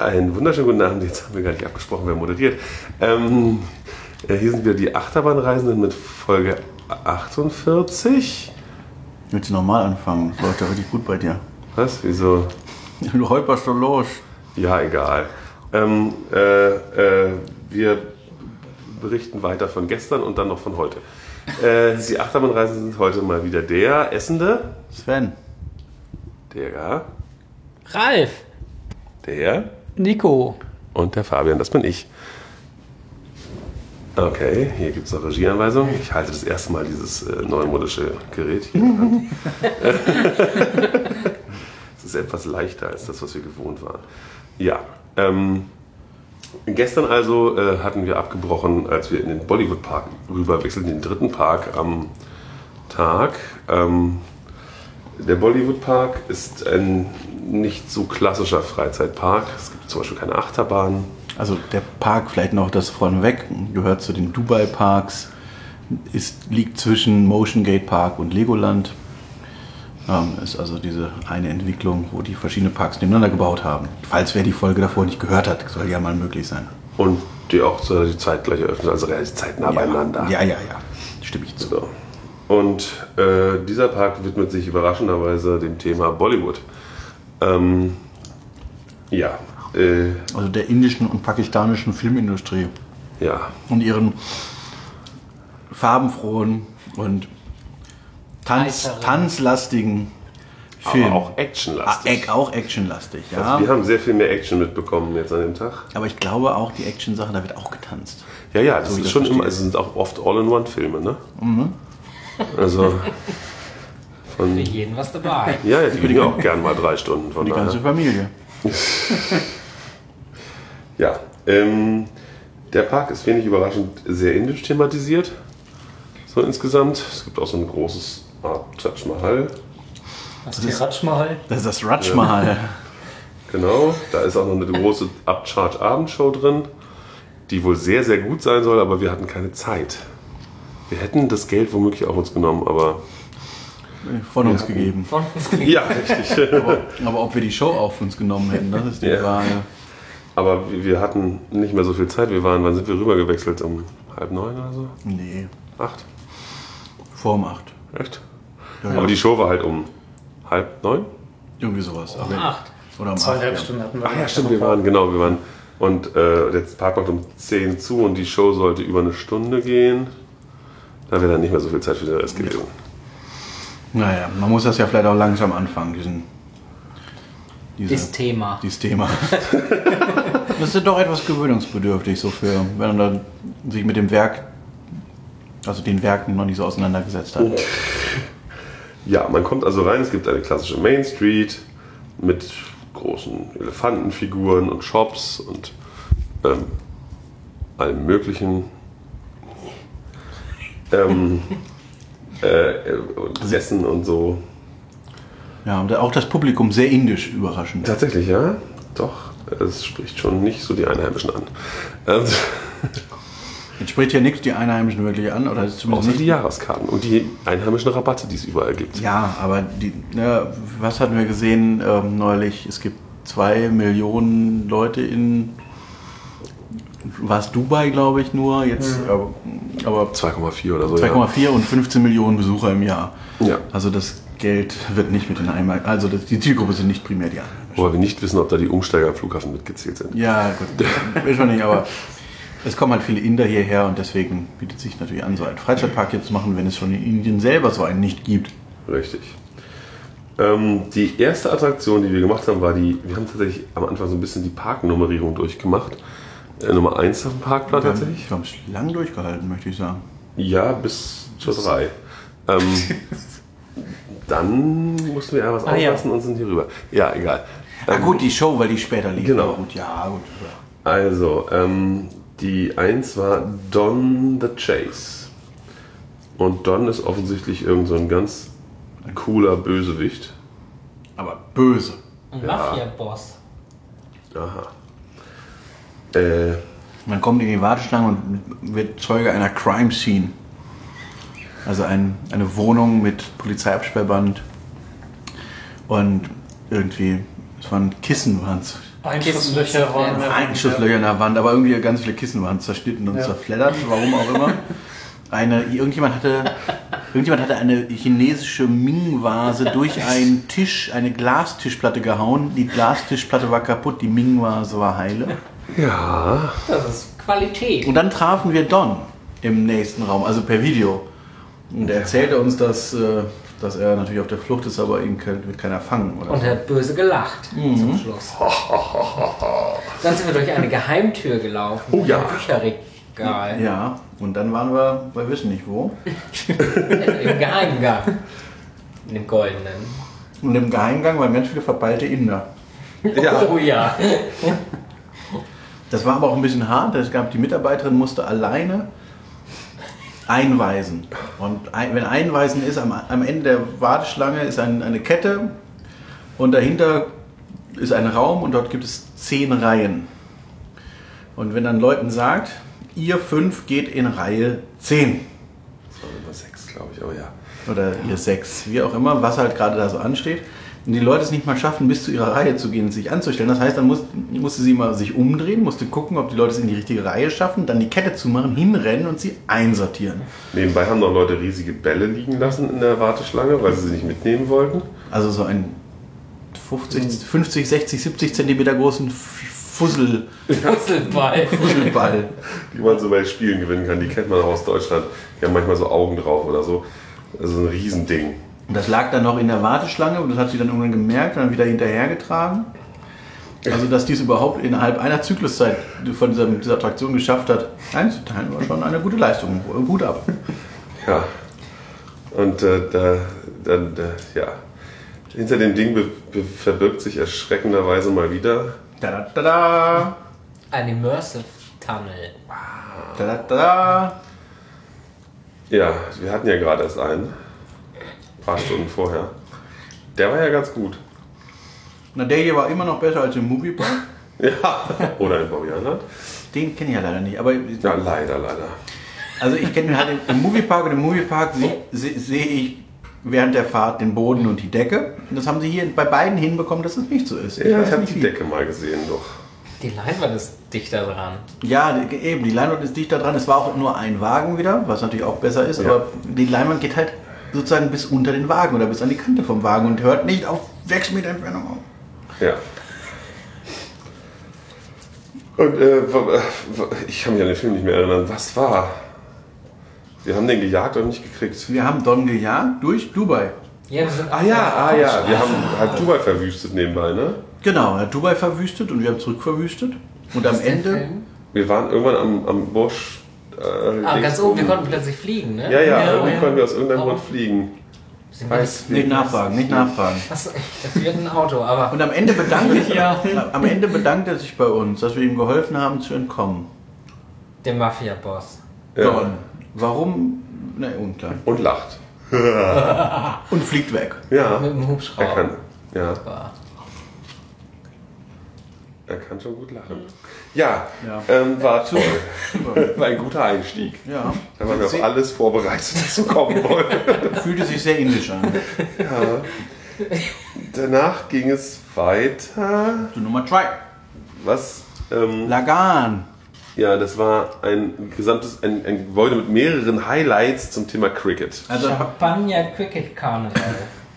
Einen wunderschönen guten Abend. Jetzt haben wir gar nicht abgesprochen, wer moderiert. Ähm, äh, hier sind wir die Achterbahnreisenden mit Folge 48. Willst du normal anfangen? Das läuft ja richtig gut bei dir. Was? Wieso? Du holperst doch los. Ja, egal. Ähm, äh, äh, wir berichten weiter von gestern und dann noch von heute. Äh, die Achterbahnreisenden sind heute mal wieder der Essende, Sven. der, Ralf, der Nico. und der Fabian. Das bin ich. Okay, hier gibt es noch Regieanweisungen. Ich halte das erste Mal dieses äh, neumodische Gerät hier in der Hand. Es ist etwas leichter als das, was wir gewohnt waren. Ja, ähm, gestern also äh, hatten wir abgebrochen, als wir in den Bollywood Park rüber wechselten, den dritten Park am Tag. Ähm, der Bollywood Park ist ein nicht so klassischer Freizeitpark. Es gibt zum Beispiel keine Achterbahn. Also der Park, vielleicht noch das vorneweg, gehört zu den Dubai Parks, ist, liegt zwischen Motion Gate Park und Legoland. Ähm, ist also diese eine Entwicklung, wo die verschiedene Parks nebeneinander gebaut haben. Falls wer die Folge davor nicht gehört hat, soll ja mal möglich sein. Und die auch zur die zeitgleich eröffnet, also relativ zeitnah beieinander. Ja, ja, ja. Stimme ich zu. So. Und äh, dieser Park widmet sich überraschenderweise dem Thema Bollywood. Ähm, ja, äh, Also der indischen und pakistanischen Filmindustrie ja, und ihren farbenfrohen und Tanz, tanzlastigen Film. aber auch Ah, actionlastig. Eck- auch actionlastig, ja. Also wir haben sehr viel mehr Action mitbekommen jetzt an dem Tag. Aber ich glaube auch, die Action-Sache, da wird auch getanzt. Ja, ja, das So ist das schon immer, verstehe. es sind auch oft All-in-One-Filme, ne? Also von, Für jeden was dabei. ja, ja, die kriegen auch gern mal drei Stunden von Die ganze daher. Familie. Ja, ähm, der Park ist wenig überraschend sehr indisch thematisiert. So insgesamt. Es gibt auch so ein großes Art Taj Mahal. Was ist die Ratschmal? Das ist das Raj Mahal. Genau, da ist auch noch eine große Upcharge Abendshow drin, die wohl sehr, sehr gut sein soll, aber wir hatten keine Zeit. Wir hätten das Geld womöglich auf uns genommen, aber Von uns gegeben. Von uns ja, richtig. Aber ob wir die Show auf uns genommen hätten, das ist die Ja. Frage. aber wir- hatten nicht mehr so viel Zeit. Wir waren, wann sind wir rübergewechselt? Um halb neun oder so? Nee, Acht? vor um acht. Echt? Ja, Aber die Show war halt um halb neun? Irgendwie sowas. Aber- acht. Oder um Zweieinhalb acht. Stunden hatten wir. Ach ja, stimmt, wir waren, genau, wir waren. Und äh, der Park macht um 10 zu und die Show sollte über eine Stunde gehen. Da wäre dann nicht mehr so viel Zeit für den Rest gewesen. Naja, man muss das ja vielleicht auch langsam anfangen, diesen. Diese, Das Thema. dieses Thema. das ist doch etwas gewöhnungsbedürftig, so für, wenn man dann sich mit dem Werk, also den Werken noch nicht so auseinandergesetzt hat. Ja, man kommt also rein, es gibt eine klassische Main Street mit großen Elefantenfiguren und Shops und ähm, allem möglichen. Ähm, äh, und Essen und so. Ja, und auch das Publikum sehr indisch überraschend. Tatsächlich, ja. Doch, es spricht schon nicht so die Einheimischen an. Also, Jetzt spricht ja nichts die Einheimischen wirklich an, oder zumindest außer nicht die Jahreskarten und die einheimischen Rabatte, die es überall gibt. Ja, aber die, ne, was hatten wir gesehen ähm, neulich? Es gibt zwei Millionen Leute in war es Dubai, glaube ich, nur jetzt, aber, aber 2,4 oder so. 2,4 und 15 Millionen Besucher im Jahr. Ja. Also das Geld wird nicht mit den Einmal, also das, die Zielgruppe sind nicht primär die Einheimischen. Wobei wir nicht wissen, ob da die Umsteiger am Flughafen mitgezählt sind. Ja, gut, will schon nicht, aber es kommen halt viele Inder hierher und deswegen bietet sich natürlich an, so einen Freizeitpark hier zu machen, wenn es schon in Indien selber so einen nicht gibt. Richtig. Ähm, die erste Attraktion, die wir gemacht haben, war die, wir haben tatsächlich am Anfang so ein bisschen die Parknummerierung durchgemacht. Äh, Nummer 1 auf dem Parkplan Wir haben, tatsächlich. wir haben es lang durchgehalten, möchte ich sagen. Ja, bis zur 3. Ähm, dann mussten wir ja was Ah, ja. auslassen und sind hier rüber. Ja, egal. Ah Ähm, gut, die Show, weil die später lief. Genau. Gut, ja, gut. Also, ähm, die 1 war Don the Chase. Und Don ist offensichtlich irgend so ein ganz cooler Bösewicht. Aber böse. Ein Mafia-Boss. Aha. Äh, Man kommt in die Warteschlange und wird Zeuge einer Crime Scene. Also ein, eine Wohnung mit Polizeiabsperrband. Und irgendwie Es waren Kissen, waren es. Einschusslöcher waren in der Wand. Einschusslöcher in der Wand, aber irgendwie ganz viele Kissen waren zerschnitten und zerfleddert, warum auch immer. Eine, irgendjemand hatte, irgendjemand hatte eine chinesische Ming-Vase durch einen Tisch, eine Glastischplatte gehauen. Die Glastischplatte war kaputt, die Ming-Vase war heile. Ja. Das ist Qualität. Und dann trafen wir Don im nächsten Raum, also per Video. Und er erzählte uns, dass, äh, dass er natürlich auf der Flucht ist, aber ihn wird keiner fangen. Oder Und er hat böse gelacht zum Schluss. Dann sind wir durch eine Geheimtür gelaufen. Oh ja. Bücherregal. Ja, und dann waren wir, wir wissen nicht wo. Im Geheimgang. In dem goldenen. Und im Geheimgang waren ganz viele verpeilte Inder. Ja. Oh ja. Das war aber auch ein bisschen hart. Es gab die Mitarbeiterin musste alleine einweisen. Und ein, wenn einweisen ist, am, am Ende der Warteschlange ist ein, eine Kette und dahinter ist ein Raum und dort gibt es zehn Reihen. Und wenn dann Leuten sagt, ihr fünf geht in Reihe 10 Das war Nummer 6, glaube ich, aber ja. oder ihr sechs, wie auch immer, was halt gerade da so ansteht. Und die Leute es nicht mal schaffen, bis zu ihrer Reihe zu gehen und sich anzustellen. Das heißt, dann muss, musste sie mal sich umdrehen, musste gucken, ob die Leute es in die richtige Reihe schaffen, dann die Kette zumachen, hinrennen und sie einsortieren. Nebenbei haben noch Leute riesige Bälle liegen lassen in der Warteschlange, weil sie sie nicht mitnehmen wollten. Also so ein 50, 50 60, 70 Zentimeter großen Fussel, Puzzleball. Fusselball. die man so bei Spielen gewinnen kann. Die kennt man auch aus Deutschland. Die haben manchmal so Augen drauf oder so. Also ein Riesending. Und das lag dann noch in der Warteschlange und das hat sie dann irgendwann gemerkt und dann wieder hinterhergetragen. Also, dass die es überhaupt innerhalb einer Zykluszeit von dieser, dieser Attraktion geschafft hat, einzuteilen, war schon eine gute Leistung. Gut ab. Ja. Und äh, da, dann, da, ja. Hinter dem Ding be be verbirgt sich erschreckenderweise mal wieder. Da da da da. Ein Immersive Tunnel. Da da da. Ja, wir hatten ja gerade erst einen. Ein paar Stunden vorher. Der war ja ganz gut. Na, der hier war immer noch besser als im Moviepark. Ja. Oder in Bobbianland. Den kenne ich ja leider nicht. Aber Ja, leider, leider. also ich kenne halt im- im Moviepark und im Moviepark sehe seh, sehe ich während der Fahrt den Boden und die Decke. Und das haben sie hier bei beiden hinbekommen, dass es nicht so ist. Ja, weiß ich habe die wie. Decke mal gesehen, doch. Die Leinwand ist dichter dran. Ja, die- eben, die Leinwand ist dichter dran. Es war auch nur ein Wagen wieder, was natürlich auch besser ist, Ja. aber die Leinwand geht halt sozusagen bis unter den Wagen oder bis an die Kante vom Wagen und hört nicht auf 6 Meter Entfernung auf. Ja. Und äh, ich kann mich an den Film nicht mehr erinnern. Was war? Wir haben den gejagt und nicht gekriegt. Wir haben Don gejagt durch Dubai. Ja, Ah ja, ah ja. Wir haben halt Dubai verwüstet nebenbei, ne? Genau, er hat Dubai verwüstet und wir haben zurück verwüstet. Und am Ende? Wir waren irgendwann am, am Busch. Äh, Ah, ganz oben, wir oben. konnten plötzlich fliegen, ne? Ja, ja, Ja, irgendwie ja. konnten wir aus irgendeinem. Grund fliegen. Wir Weiß nicht nachfragen, nicht nachfragen. Achso, das wird ein Auto, aber. Und am Ende bedankte, Ja. am Ende er sich bei uns, dass wir ihm geholfen haben zu entkommen. Der Mafia-Boss. Ja. Don. Warum? Ne, unklar. Und lacht. Und fliegt weg. Ja. Mit dem Er Hubschrauber. kann. Ja. Er kann schon gut lachen. Ja, Ja. Ähm, war toll. War ein guter Einstieg. Ja. Da waren wir auf alles vorbereitet, was so kommen wollte. Fühlte sich sehr indisch an. Danach ging es weiter. Zu Nummer 2. Was? Ähm, Lagan. ja, das war ein gesamtes, ein, ein Gebäude mit mehreren Highlights zum Thema Cricket. Also, Champagner Cricket Carnival.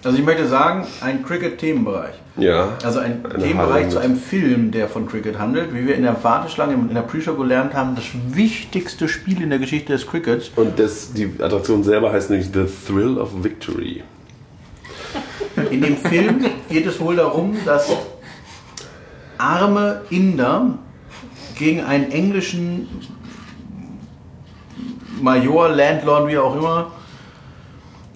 also ich möchte sagen, ein Cricket-Themenbereich. Ja. Also ein Themenbereich zu einem Film, der von Cricket handelt. Wie wir in der Warteschlange, in der Pre-Show gelernt haben, das wichtigste Spiel in der Geschichte des Crickets. Und das, die Attraktion selber heißt nämlich The Thrill of Victory. In dem Film geht es wohl darum, dass arme Inder gegen einen englischen Major, Landlord, wie auch immer.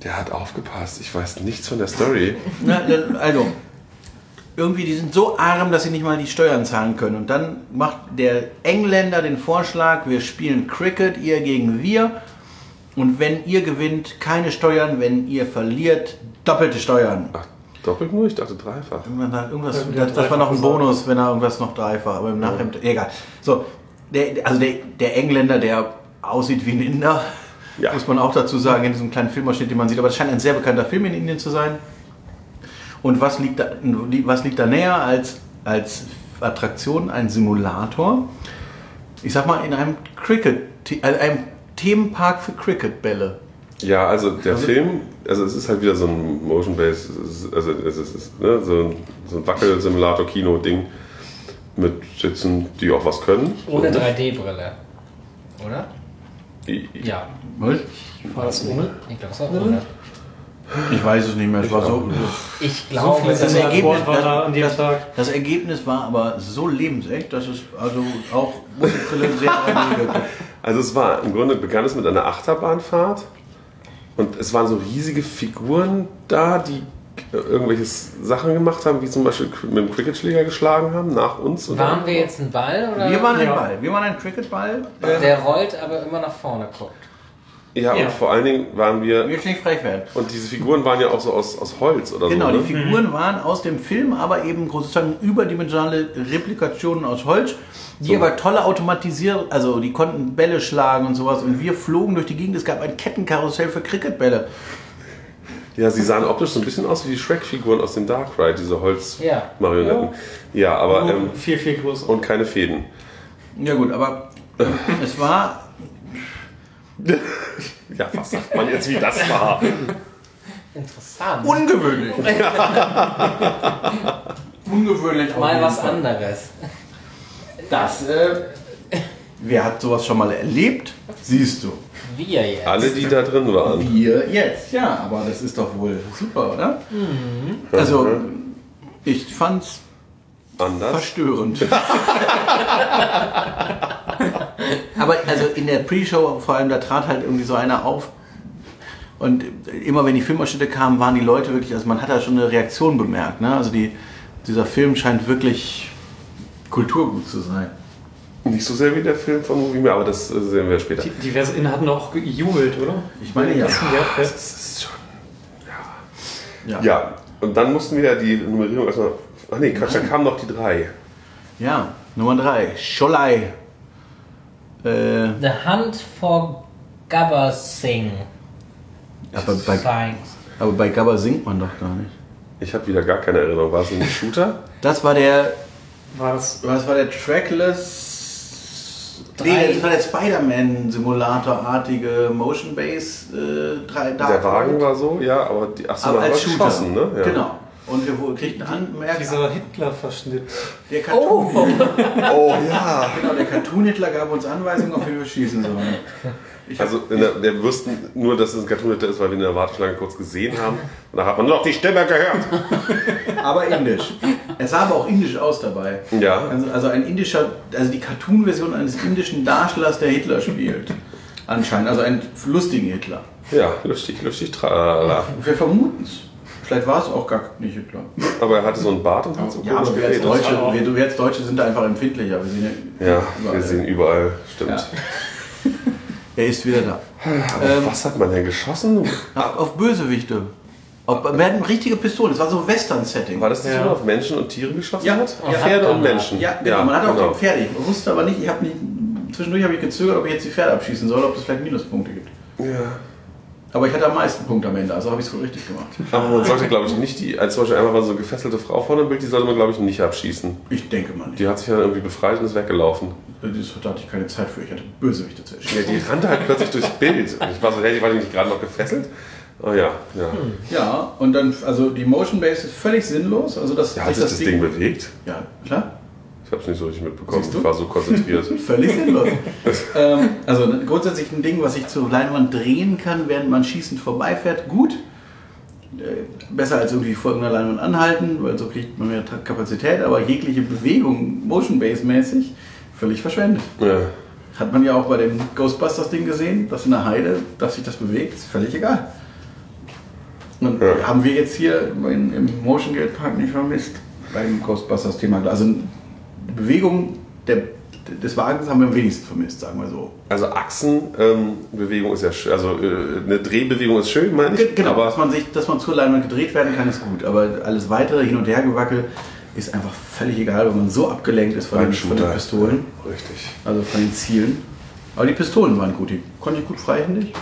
Der hat aufgepasst. Ich weiß nichts von der Story. Na, also, irgendwie, die sind so arm, dass sie nicht mal die Steuern zahlen können. Und dann macht der Engländer den Vorschlag, wir spielen Cricket, ihr gegen wir. Und wenn ihr gewinnt, keine Steuern, wenn ihr verliert, doppelte Steuern. Ach, doppelt nur? Ich dachte dreifach. Irgendwann irgendwas, Ja, das, das war noch ein Bonus, wenn er irgendwas noch dreifach, aber im Nachhinein, egal. So, der, also der, der Engländer, der aussieht wie ein Inder, Ja. muss man auch dazu sagen, in diesem kleinen Filmausschnitt, den man sieht, aber das scheint ein sehr bekannter Film in Indien zu sein. Und was liegt da, was liegt da näher als, als Attraktion, ein Simulator? Ich sag mal, in einem Cricket, also einem Themenpark für Cricketbälle. Ja, also der Film, also es ist halt wieder so ein Motion-Based, also es ist ne, so ein, so ein Wackel-Simulator-Kino-Ding mit Sitzen, die auch was können. Ohne So, 3D-Brille. Oder? Ja. Was? War das ohne? Ich glaube, es war ohne. Ich weiß es nicht mehr. Es war so, Ich glaube, viele das das, Ergebnis, war da an dem das, Tag. das Ergebnis war aber so lebensecht, dass es also auch Musikbrille sehr 3D wirkte. Also es war, im Grunde begann es mit einer Achterbahnfahrt und es waren so riesige Figuren da, die irgendwelche Sachen gemacht haben, wie zum Beispiel mit dem Cricketschläger geschlagen haben, nach uns. oder? waren wir jetzt ein Ball oder? Wir waren ein Ja. Ball. Wir waren ein Cricketball. Der rollt aber immer nach vorne guckt. Ja, Ja. und vor allen Dingen waren wir, Wir nicht frech werden. und diese Figuren waren ja auch so aus, aus Holz oder Genau, so. die ne? Figuren waren aus dem Film, aber eben sozusagen überdimensionale Replikationen aus Holz, die So. aber tolle automatisiert, also die konnten Bälle schlagen und sowas. Und wir flogen durch die Gegend. Es gab ein Kettenkarussell für Cricketbälle. Ja, sie sahen optisch so ein bisschen aus wie die Shrek-Figuren aus dem Dark Ride, diese Ja. Holz-Marionetten. Ja. aber Nur ähm, viel, viel größer. und keine Fäden. Ja gut, aber es war Ja, was sagt man jetzt, wie das war? Interessant. ungewöhnlich. ungewöhnlich. Mal was Fall. anderes. Das, äh, wer hat sowas schon mal erlebt? Siehst du. Wir jetzt. Alle, die da drin waren. Wir jetzt, ja, aber das ist doch wohl super, oder? Also, ich fand's Anders. verstörend. aber also in der Pre-Show vor allem, da trat halt irgendwie so einer auf. Und immer wenn die Filmausschnitte kamen, waren die Leute wirklich, also man hat da schon eine Reaktion bemerkt. Ne? Also die, dieser Film scheint wirklich Kulturgut zu sein. Nicht so sehr wie der Film von Movie Mehr, aber das äh, sehen wir später. Die, diverse Innen hatten auch gejubelt, oder? Ich meine ja. Ja, ja. Das ist schon. Ja. Ja, und dann mussten wir ja die Nummerierung erstmal. Ach nee, Quatsch, dann kamen noch die drei. Ja, Nummer drei. Scholai. Äh, The Hunt for Gabba Singh. aber, bei, aber bei Gabba singt man doch gar nicht. Ich habe wieder gar keine Erinnerung. War es ein Shooter? Das war der. War das Was war der Trackless? Drei. Nee, das war der Spider-Man-Simulator-artige Motion Base äh, 3 Der Wagen war so, ja, aber die. Ach so, aber als Shooter. geschossen, ne? Ja. Genau. Und wir kriegten Anmerkungen. dieser Hitler-Verschnitt? Der Cartoon, Oh ja! genau, der Cartoon-Hitler gab uns Anweisungen, auf wen wir schießen sollen. Ich Also, der, wir wussten nur, dass es ein Cartoon ist, weil wir in der Warteschlange kurz gesehen haben. Und da hat man nur noch die Stimme gehört. aber indisch. Es sah aber auch indisch aus dabei. Ja. Also, also ein indischer, also die Cartoon-Version eines indischen Darstellers, der Hitler spielt. Anscheinend, also einen lustigen Hitler. Ja, lustig, lustig, tralala. Wir vermuten es. Vielleicht war es auch gar nicht Hitler. Aber er hatte so einen Bart und hat so Ja, aber wir als. Deutsche, wir, wir als Deutsche sind da einfach empfindlicher. Wir sehen ja, Ja, überall. wir sehen überall, stimmt. Ja. Er ist wieder da. Aber Ähm, was hat man denn geschossen? Auf, auf Bösewichte. Auf, wir hatten richtige Pistolen. Das war so Western-Setting. War das nicht Ja. nur auf Menschen und Tiere geschossen Ja. hat? Ja. Pferde und Menschen. Ja, genau. man hat auch genau. die Pferde. Ich wusste aber nicht, ich habe nicht. Zwischendurch habe ich gezögert, ob ich jetzt die Pferde abschießen soll, ob es vielleicht Minuspunkte gibt. Ja. Aber ich hatte am meisten Punkte am Ende, also habe ich es wohl richtig gemacht. Aber man sollte, glaube ich, nicht die, als zum Beispiel einmal war so eine gefesselte Frau vor dem Bild, die sollte man, glaube ich, nicht abschießen. Ich denke mal nicht. Die hat sich dann irgendwie befreit und ist weggelaufen. Das hatte ich keine Zeit für. Ich hatte Bösewichte zu Ja, erschießen. die rannte halt plötzlich durchs Bild. Und ich war so, hey, die war die nicht gerade noch gefesselt? Oh ja, ja. Ja, und dann, also die Motion Base ist völlig sinnlos. Also das, Ja, hat sich das Ding bewegt? Ja, klar. Ich habe es nicht so richtig mitbekommen. Ich war so konzentriert. Völlig sinnlos. ähm, also grundsätzlich ein Ding, was sich zur Leinwand drehen kann, während man schießend vorbeifährt, gut. Äh, Besser als irgendwie vor irgendeiner Leinwand anhalten, weil so kriegt man mehr Kapazität, aber jegliche Bewegung, Motion Base mäßig, völlig verschwendet. ja. Hat man ja auch bei dem Ghostbusters Ding gesehen, das in der Heide, dass sich das bewegt, ist völlig egal. Und Ja. haben wir jetzt hier im Motion Gate Park nicht vermisst beim Ghostbusters Thema. Also Bewegung der, des Wagens haben wir am wenigsten vermisst, sagen wir so. Also Achsenbewegung ist ja schön. Also äh, eine Drehbewegung ist schön, meine ich. Ge- Genau, Aber dass man, sich, dass man zur Leinwand gedreht werden kann, ist gut. Aber alles weitere hin und her gewackel ist einfach völlig egal, weil man so abgelenkt ist von den, von den. Pistolen, Richtig. also von den Zielen. Aber die Pistolen waren gut, die konnte ich gut freihändig.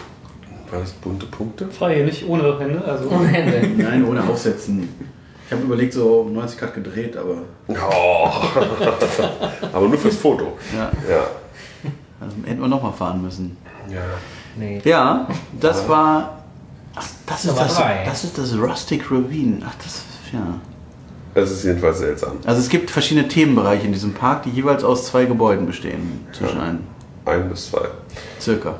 War das bunte Punkte? Frei, nicht ohne Hände. Also Ohne Hände. Nein, ohne Aufsetzen. Ich habe überlegt, so um 90 Grad gedreht, aber Oh. Aber nur fürs Foto. ja, Ja. also hätten wir nochmal fahren müssen. ja. Nee. Ja, das war. Ach, das ist das, drei. das ist das Rustic Ravine. Ach, das, ja. Es ist jedenfalls seltsam. Also es gibt verschiedene Themenbereiche in diesem Park, die jeweils aus zwei Gebäuden bestehen. Zwischen einen. Ein bis zwei. Circa.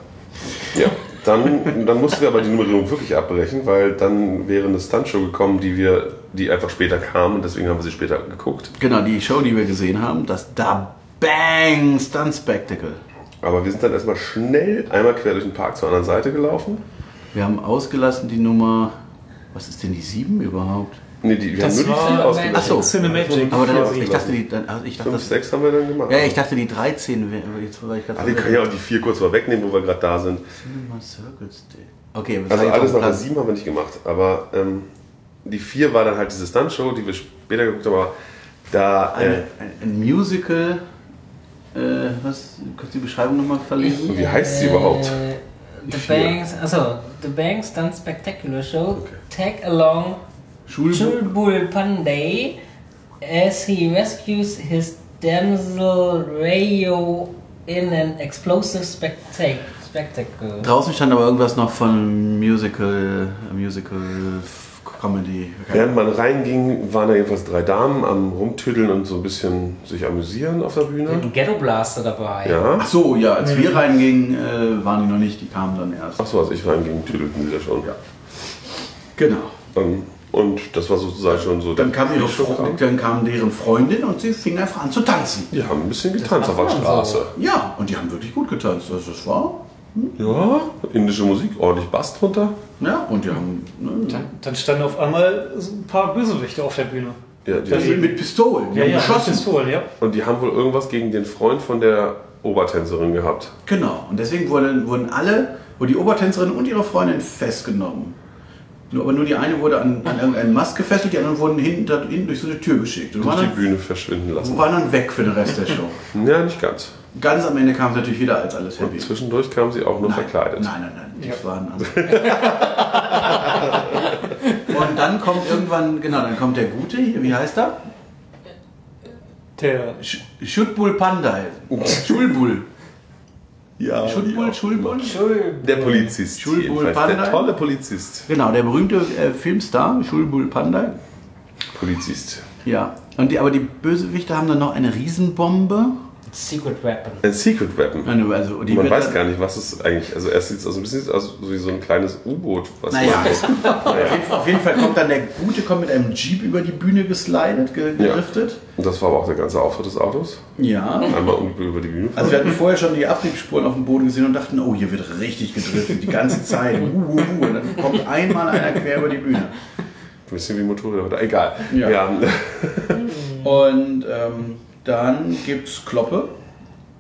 Ja. Dann, dann mussten wir aber die Nummerierung wirklich abbrechen, weil dann wäre eine Stuntshow gekommen, die wir, die einfach später kam und deswegen haben wir sie später geguckt. Genau, die Show, die wir gesehen haben, das Da Bang Stunt Spectacle. Aber wir sind dann erstmal schnell einmal quer durch den Park zur anderen Seite gelaufen. Wir haben ausgelassen die Nummer. Was ist denn die 7 überhaupt? Nee, die, wir Das haben nur die war- vier ausgelassen. Ach so. Cinemagic. Aber dann, ich dachte, die, dann, also ich dachte, Fünf, das, sechs haben wir dann gemacht. ja, ich dachte, die 13 wäre. Jetzt war ich gerade Ah, wir können ja auch die vier kurz mal wegnehmen, wo wir gerade da sind. Cinema Circles Day. Okay, Also alles nach der Platz- sieben haben wir nicht gemacht. Aber ähm, die vier war dann halt diese Stuntshow, die wir später geguckt haben. Aber da. Eine, Äh, ein, Musical. Äh, was? Kannst du die Beschreibung nochmal verlesen? Wie heißt sie überhaupt? Äh, The. Banks, also The Banks Done Spectacular Show. Tag along Schul Chulbul Pandey as he rescues his damsel Rayo in an explosive spectac spectacle. Draußen stand aber irgendwas noch von Musical, Musical Comedy. Während man reinging, waren da jedenfalls drei Damen am Rumtüddeln und so ein bisschen sich amüsieren auf der Bühne. Ein Ghetto Blaster dabei. Ja. Ach so, ja, als wir reingingen, äh, waren die noch nicht, die kamen dann erst. Achso, als ich reinging, tüdelten sie da schon. Ja. Genau. Ähm, Und das war sozusagen schon so. Dann kam, ihre Show Fre dann kam deren Freundin und sie fing einfach an zu tanzen. Die haben ein bisschen getanzt auf der Straße. Ja, und die haben wirklich gut getanzt. Also das war. Ja, indische Musik, ordentlich Bass drunter. Ja, und die haben. Ne, Dann, dann standen auf einmal so ein paar Bösewichte auf der Bühne. Ja, die, mit, mit Pistolen. Die haben mit geschossen. Pistolen, ja. und die haben wohl irgendwas gegen den Freund von der Obertänzerin gehabt. Genau. Und deswegen wurden, wurden alle, wurden die Obertänzerin und ihre Freundin festgenommen. Nur, aber nur die eine wurde an, an irgendeinen Mast gefesselt, die anderen wurden hinten, da, hinten durch so eine Tür geschickt. Und Durch waren die dann, Bühne verschwinden lassen. waren dann weg für den Rest der Show. Ja, nicht ganz. Ganz am Ende kam es natürlich wieder als alles Und happy. zwischendurch kamen sie auch noch Nein, verkleidet. Nein, nein, nein. Die Ja. waren also. Und dann kommt irgendwann, genau, dann kommt der Gute, hier, wie heißt er? Der Sch- Schutbul Pandai. Schulbul. Ja, Schutbul, Schulbul? Der Polizist. Schulbul jedenfalls. Der tolle Polizist. Genau, der berühmte äh, Filmstar, Schulbul Pandai. Polizist. Ja. Und die, aber die Bösewichte haben dann noch eine Riesenbombe. Secret Weapon. Ein Secret Weapon. Eine, also die Man weiß gar nicht, was es eigentlich. Also erst sieht es also ein bisschen aus wie so ein kleines U-Boot, was Naja, man. auf, jeden, auf jeden Fall kommt dann der Gute kommt mit einem Jeep über die Bühne geslidet, ge- Ja. gedriftet. Und das war aber auch der ganze Auftritt des Autos. Ja. Einmal über die Bühne. Also wir hatten vorher schon die Abriebsspuren auf dem Boden gesehen und dachten, oh, hier wird richtig gedriftet, die ganze Zeit. Uh, uh, uh. Und dann kommt einmal einer quer über die Bühne. Ein bisschen wie Motorräder. Egal. Ja. Ja. Und ähm, dann gibt's Kloppe.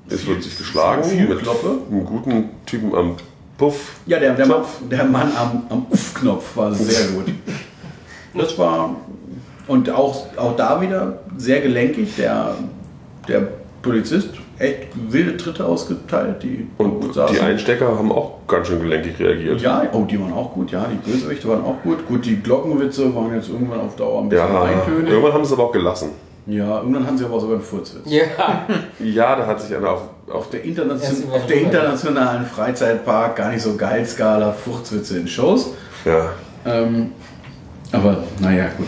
Es wird sich geschlagen Viel mit Kloppe. einem guten Typen am Puff. Ja, der, der, Mann, der Mann am, am Uff-Knopf war sehr gut. Das war. Und auch, auch da wieder sehr gelenkig. Der, der Polizist echt wilde Tritte ausgeteilt, die Und saßen. die Einstecker haben auch ganz schön gelenkig reagiert. Ja, oh, die waren auch gut, ja, die Bösewichte waren auch gut. Gut, die Glockenwitze waren jetzt irgendwann auf Dauer ein bisschen Ja, eintönig. irgendwann haben sie es aber auch gelassen. Ja, irgendwann haben sie aber sogar einen Furzwitz. Ja. Ja, da hat sich einer auf, auf der, internation auf der internationalen Freizeitpark gar nicht so geil Skala Furzwitze in Shows. Ja, Ähm, aber naja, gut.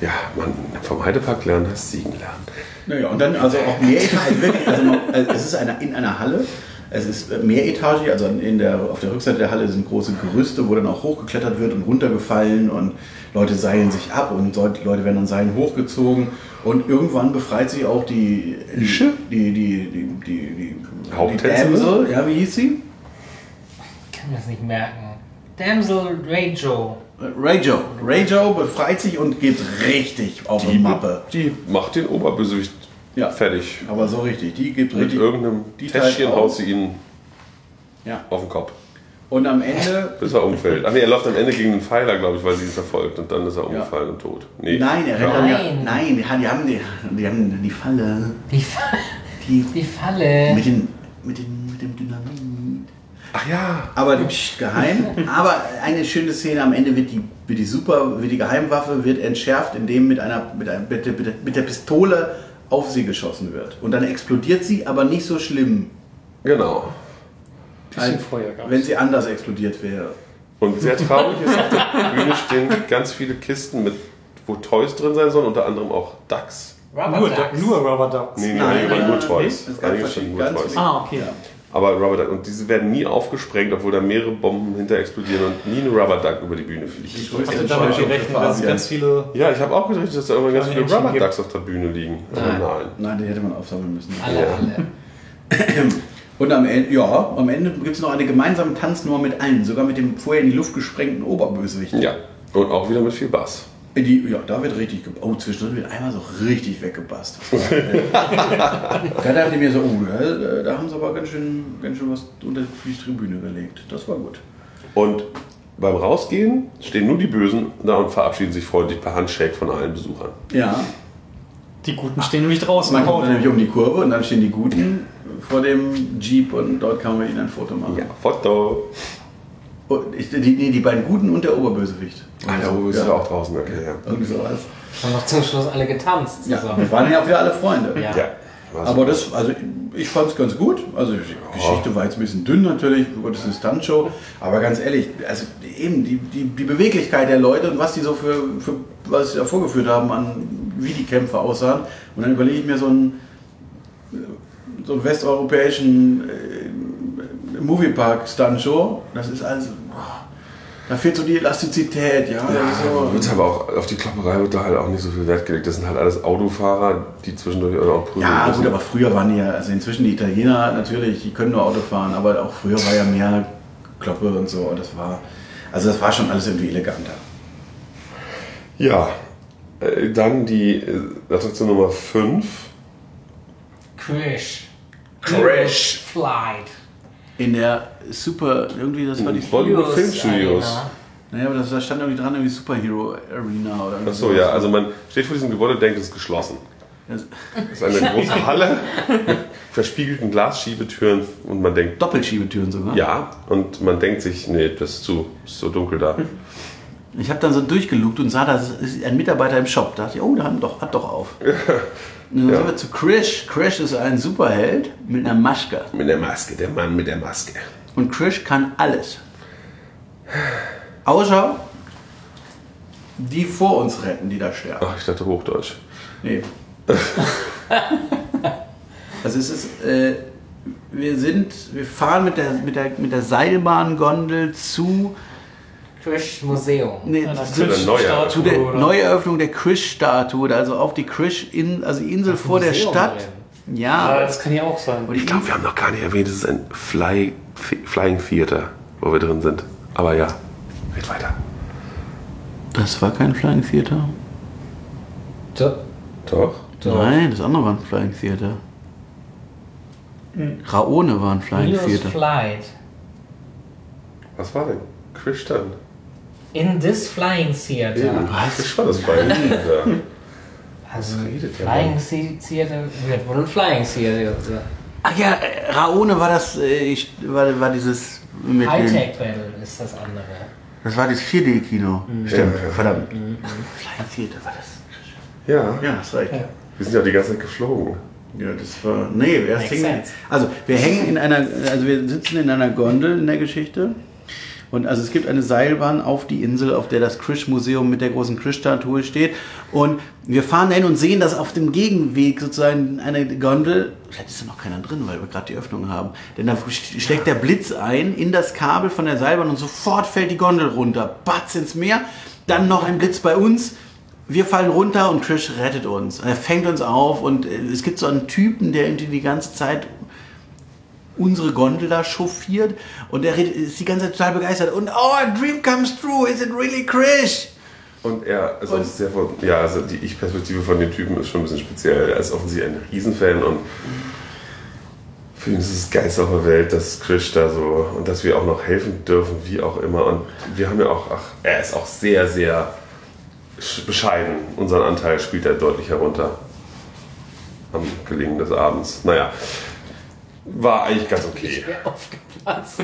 ja, man, vom Heidepark lernen heißt Siegen lernen. Naja, und dann also auch mehretagen, also wirklich, also, man, also es ist eine, in einer Halle, es ist mehretagig, also in der, auf der Rückseite der Halle sind große Gerüste, wo dann auch hochgeklettert wird und runtergefallen und Leute seilen sich ab und Leute werden an Seilen hochgezogen und irgendwann befreit sich auch die, die, Ische? die, die, die, die, die, die Haupttänzerin? Damsel, ja, wie hieß sie? Kann mir das nicht merken. Damsel Rajo. Rayjo. Rayjo befreit sich und geht richtig auf die Mappe. Die macht den Oberbösewicht Ja. fertig. Aber so richtig, die gibt Mit richtig. irgendeinem die Täschchen haut sie ihn Ja. auf den Kopf. Und am Ende Bis er umfällt. Ach nee, er läuft am Ende gegen einen Pfeiler, glaube ich, weil sie ihn verfolgt. Und dann ist er umgefallen und tot. Nee. Nein, er rennt ja. dann ja. Nein. Nein, die, haben- die haben die, haben die Falle. Die, Fa Die die Falle. mit, den, mit, den, mit dem Dynamit. Ach ja. Aber psch, geheim. Aber eine schöne Szene am Ende wird die, wird die super, wird die Geheimwaffe wird entschärft, indem mit einer, mit, der, mit der- mit der Pistole auf sie geschossen wird. Und dann explodiert sie, aber nicht so schlimm, Genau. Bisschen als Feuergas. wenn sie anders explodiert wäre. Und sehr traurig ist, auf der Bühne stehen ganz viele Kisten, mit, wo Toys drin sein sollen, unter anderem auch Ducks. Rubber Nur, Ducks. nur Rubber Ducks. Nee, nee, Nein, nein, nur Toys. nee, Einige standen nur ganz Toys. Ah, okay. Aber Rubber Duck, und diese werden nie aufgesprengt, obwohl da mehrere Bomben hinter explodieren und nie ein Rubber Duck über die Bühne fliegt. Ich hätte damit gerechnet, dass ganz viele. Ja, ich habe auch gedacht, dass da irgendwann ganz viele Rubber Ducks auf der Bühne liegen. Aber Nein. nein. Nein, die hätte man aufsammeln müssen. Alle, Ja. alle. Und am Ende, ja, am Ende gibt es noch eine gemeinsame Tanznummer mit allen, sogar mit dem vorher in die Luft gesprengten Oberbösewicht. Ja, und auch wieder mit viel Bass. Die, ja, da wird richtig Oh, zwischendrin wird einmal so richtig weggebast. da dachte ich mir so, oh, da, da haben sie aber ganz schön, ganz schön was unter die Tribüne gelegt. Das war gut. Und beim Rausgehen stehen nur die Bösen da und verabschieden sich freundlich per Handshake von allen Besuchern. Ja, Die Guten stehen nämlich draußen man kommt nämlich um die Kurve und dann stehen die Guten vor dem Jeep und dort kann man ihnen ein Foto machen. Ja, Foto. Ich, die, die, die beiden Guten und der Oberbösewicht. Ach, der ist ja auch draußen, okay, ja. Irgendwie sowas. Haben noch zum Schluss alle getanzt Ja, zusammen. wir waren ja auch wieder alle Freunde. Ja. Ja. Aber das, also ich fand es ganz gut. Also die Geschichte war jetzt ein bisschen dünn natürlich, das ist eine Stuntshow. Aber ganz ehrlich, also eben die, die, die Beweglichkeit der Leute und was die so für, für was sie da vorgeführt haben, an wie die Kämpfe aussahen. Und dann überlege ich mir so einen, so einen westeuropäischen äh, Moviepark-Stuntshow. Das ist also, da fehlt so die Elastizität, ja. Ja, so, wird aber auch auf die Klopperei wird da halt auch nicht so viel Wert gelegt. Das sind halt alles Autofahrer, die zwischendurch auch prügeln Ja, müssen. gut, aber früher waren die ja, also inzwischen die Italiener natürlich, die können nur Auto fahren, aber auch früher war ja mehr Kloppe und so. Und das war, also das war schon alles irgendwie eleganter. Ja, äh, dann die äh, Attraktion Nummer 5. Crash. Crash. Flight. In der Super, irgendwie, das war die. Bollywood Heroes Film Studios. Arena. Naja, aber das, da stand irgendwie dran, irgendwie Superhero Arena oder irgendwie Achso, ja, also man steht vor diesem Gebäude und denkt, es ist geschlossen. Das- Es ist eine große Halle mit verspiegelten Glasschiebetüren und man denkt, Doppelschiebetüren sogar. ja, und man denkt sich, nee, das ist zu, ist so dunkel da. Ich habe dann so durchgelugt und sah, da ist ein Mitarbeiter im Shop. Da dachte ich, oh, da haben doch, hat doch auf. Dann Ja. sind wir zu Krish. Krish ist ein Superheld mit einer Maske. Mit der Maske, der Mann mit der Maske. Und Krish kann alles. Außer die vor uns retten, die da sterben. Ach, ich dachte Hochdeutsch. Nee. also es ist, äh, wir sind, wir fahren mit der, mit der, mit der Seilbahngondel zu, Crash Museum. nee, Ja, das zu, der Neueröffnung. zu der? Neueröffnung der Krish-Statue, also auf die Krish, in, also Insel vor der Museum Stadt. drin. Ja, Ja, das kann ja auch sein. und Ich glaube, wir haben noch gar nicht erwähnt, es ist ein Fly, Flying Theater, wo wir drin sind. Aber ja, geht weiter. das war kein Flying Theater. Doch? so. Nein, das andere war ein Flying Theater. Raone war ein Flying Heroes Theater. Flight. Was war denn? Chris dann? In this Flying Theater. Eben. Chris war das bei Ihnen. Ja. Also, redet der Flying The- Theater wird wohl ein Flying Theater. sein. Ach ja, äh, Raone war das, äh, ich, war, war dieses Hightech Battle ist das andere. das war das 4D-Kino. Stimmt, Ja, ja. verdammt. Flying Theater war das. ja. Ja, hast recht. Ja. Wir sind ja die ganze Zeit geflogen. Ja, das war. Nee, wir hängen. Also, wir hängen in einer. Also, wir sitzen in einer Gondel in der Geschichte. Und also es gibt eine Seilbahn auf die Insel, auf der das Krish-Museum mit der großen Krish-Statue steht. Und wir fahren dahin und sehen, dass auf dem Gegenweg sozusagen eine Gondel, vielleicht ist da noch keiner drin, weil wir gerade die Öffnung haben, denn da steckt der Blitz ein in das Kabel von der Seilbahn und sofort fällt die Gondel runter, batz ins Meer, dann noch ein Blitz bei uns, wir fallen runter und Trish rettet uns. Er fängt uns auf und äh, es gibt so einen Typen, der irgendwie die ganze Zeit unsere Gondel da chauffiert und er redet, ist die ganze Zeit total begeistert und oh, a dream comes true, is it really Krish? Und er ist Und- sehr von, ja, also die Ich-Perspektive von dem Typen ist schon ein bisschen speziell. Er ist offensichtlich ein Riesenfan und für ihn ist es Geilste auf der Welt, dass Chris da so und dass wir auch noch helfen dürfen, wie auch immer. Und wir haben ja auch, ach, er ist auch sehr, sehr sch- bescheiden. Unseren Anteil spielt er deutlich herunter am Gelingen des Abends. Naja, war eigentlich ganz okay. Wer aufgepasst.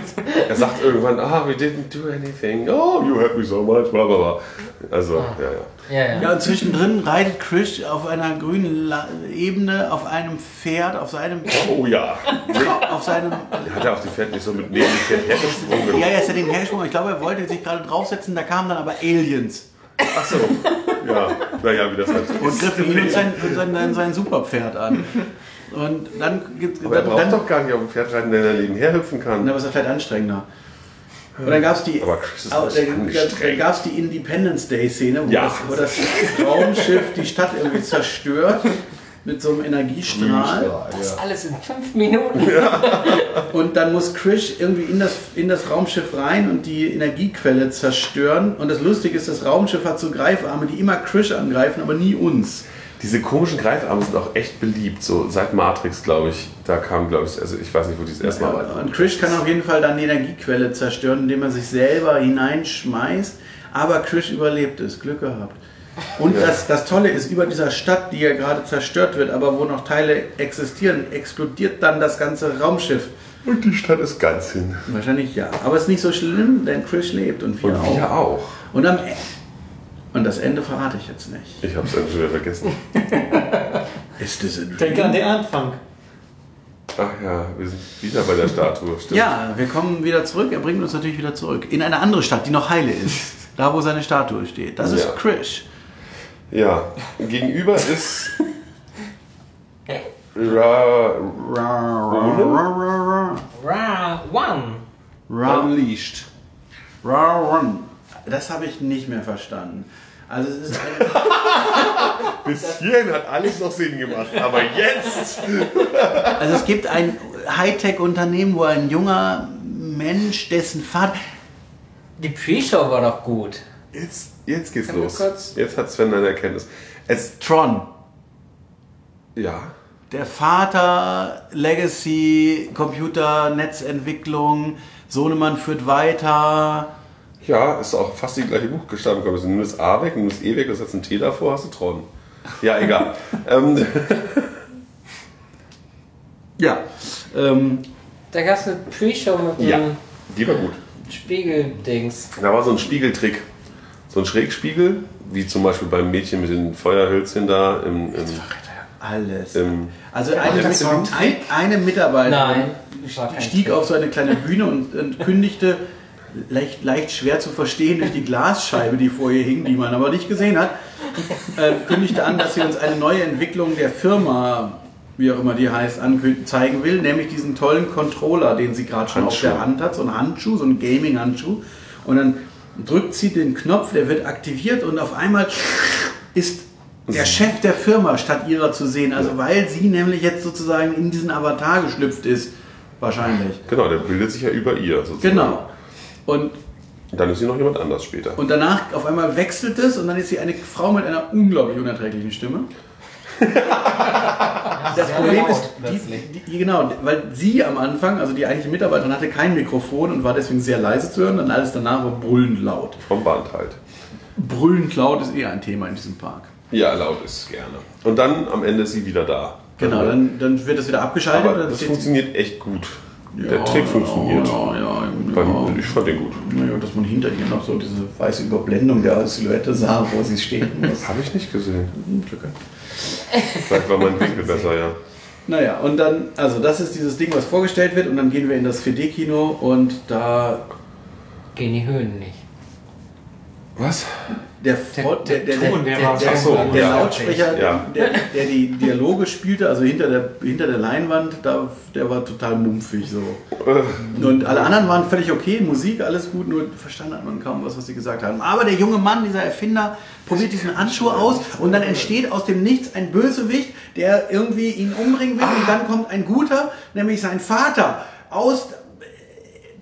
Er sagt irgendwann, ah, we didn't do anything. Oh, you helped me so much, bla bla bla. Also, ja, ja. Ja, ja. Ja, und zwischendrin reitet Chris auf einer grünen La Ebene auf einem Pferd, auf seinem, Oh ja. auf seinem, Hat er auf die Pferd nicht so mit neben dem Pferd hergesprungen? ja, er ist ja den hergesprungen. Ich glaube, er wollte sich gerade draufsetzen, da kamen dann aber Aliens Ach so. Ja, naja, wie das halt so und ist. griffen ihn und sein, und sein, sein, sein Superpferd an. Und dann gibt Aber er braucht dann, doch gar nicht auf dem Pferd reiten, wenn er nebenher hüpfen kann. Na, aber es ist vielleicht anstrengender. Und dann gab es die, Aber Chris ist au- nicht dann, gab's die Independence Day Szene, wo, Ja. das, wo das Raumschiff die Stadt irgendwie zerstört mit so einem Energiestrahl. Das alles in fünf Minuten. Und dann muss Chris irgendwie in das, in das Raumschiff rein und die Energiequelle zerstören. Und das Lustige ist, das Raumschiff hat so Greifarme, die immer Chris angreifen, aber nie uns. Diese komischen Greifarme sind auch echt beliebt. So seit Matrix, glaube ich. Da kam, glaube ich, also ich weiß nicht, wo die das erste Mal war. Und Chris kann auf jeden Fall dann die Energiequelle zerstören, indem er sich selber hineinschmeißt. Aber Chris überlebt es. Glück gehabt. Und das, das Tolle ist, über dieser Stadt, die ja gerade zerstört wird, aber wo noch Teile existieren, explodiert dann das ganze Raumschiff. Und die Stadt ist ganz hin. Wahrscheinlich ja. Aber es ist nicht so schlimm, denn Chris lebt und wir Und auch. wir auch. Und, am, E- und das Ende verrate ich jetzt nicht. Ich habe es schon wieder vergessen. Ist es ein Denke an den Anfang. Ach ja, wir sind wieder bei der Statue. Stimmt. Ja, wir kommen wieder zurück. Er bringt uns natürlich wieder zurück. In eine andere Stadt, die noch heile ist. Da, wo seine Statue steht. Das ist Ja. Chris. Ja. Gegenüber ist. Ra Ra, one. Unleashed. Run. Das habe ich nicht mehr verstanden. Also es ist ein, Bis hierhin hat alles noch Sinn gemacht. Aber jetzt. also es gibt ein Hightech-Unternehmen, wo ein junger Mensch, dessen Vater... Die Pre-Show war doch gut. Jetzt, jetzt geht's wir los. kurz- Jetzt hat Sven eine Erkenntnis. Es. Tron. Ja. Der Vater, Legacy, Computer, Netzentwicklung, Sohnemann führt weiter. Ja, ist auch fast die gleiche Buchstabenkombination. Also nimm das A weg, nimm das E weg, das hat ein T davor, hast du Tron. Ja, egal. ähm, Ja. Ähm, Da gab es eine Pre-Show mit ja, einem die war gut. Spiegeldings. Da war so ein Spiegeltrick. So ein Schrägspiegel, wie zum Beispiel beim Mädchen mit den Feuerhölzchen da im, im, alles. im Also eine, ist ein ein, eine Mitarbeiterin Nein, stieg Trick. auf so eine kleine Bühne und, und kündigte, leicht, leicht schwer zu verstehen durch die Glasscheibe, die vor ihr hing, die man aber nicht gesehen hat, äh, kündigte an, dass sie uns eine neue Entwicklung der Firma, wie auch immer die heißt, zeigen will, nämlich diesen tollen Controller, den sie gerade schon auf Handschuh. der Hand hat, so ein Handschuh, so ein Gaming-Handschuh. Und dann drückt sie den Knopf, der wird aktiviert und auf einmal ist der Chef der Firma statt ihrer zu sehen. Also weil sie nämlich jetzt sozusagen in diesen Avatar geschlüpft ist. Wahrscheinlich. Genau, der bildet sich ja über ihr sozusagen. Genau. Und, dann ist sie noch jemand anders später. und danach auf einmal wechselt es und dann ist sie eine Frau mit einer unglaublich unerträglichen Stimme. Das Problem ist, die, die, genau, weil sie am Anfang, also die eigentliche Mitarbeiterin, hatte kein Mikrofon und war deswegen sehr leise zu hören und alles danach war brüllend laut. Vom Band halt. Brüllend laut ist eher ein Thema in diesem Park. Ja, laut ist gerne. Und dann am Ende ist sie wieder da. Genau, dann, dann wird das wieder abgeschaltet. Aber das funktioniert echt gut. Der Ja, Trick funktioniert. Ja, ja, ja, ja. Ich fand den gut. Naja, dass man hinter ihr noch so diese weiße Überblendung der Silhouette sah, wo sie stehen muss. Habe ich nicht gesehen. Hm. Vielleicht war mein Winkel besser, ja. Naja, und dann, also das ist dieses Ding, was vorgestellt wird, und dann gehen wir in das 4D-Kino und da Gehen die Höhlen nicht. Was? Der, der, der, der, Ton, der, der der, so, der ja. Lautsprecher, Ja. der, der die Dialoge spielte, also hinter der, hinter der Leinwand, da, der war total mumpfig so. Und alle anderen waren völlig okay, Musik, alles gut, nur verstanden hat man kaum was, was sie gesagt haben. Aber der junge Mann, dieser Erfinder, probiert diesen Handschuh aus und dann entsteht aus dem Nichts ein Bösewicht, der irgendwie ihn umbringen will und dann kommt ein guter, nämlich sein Vater, aus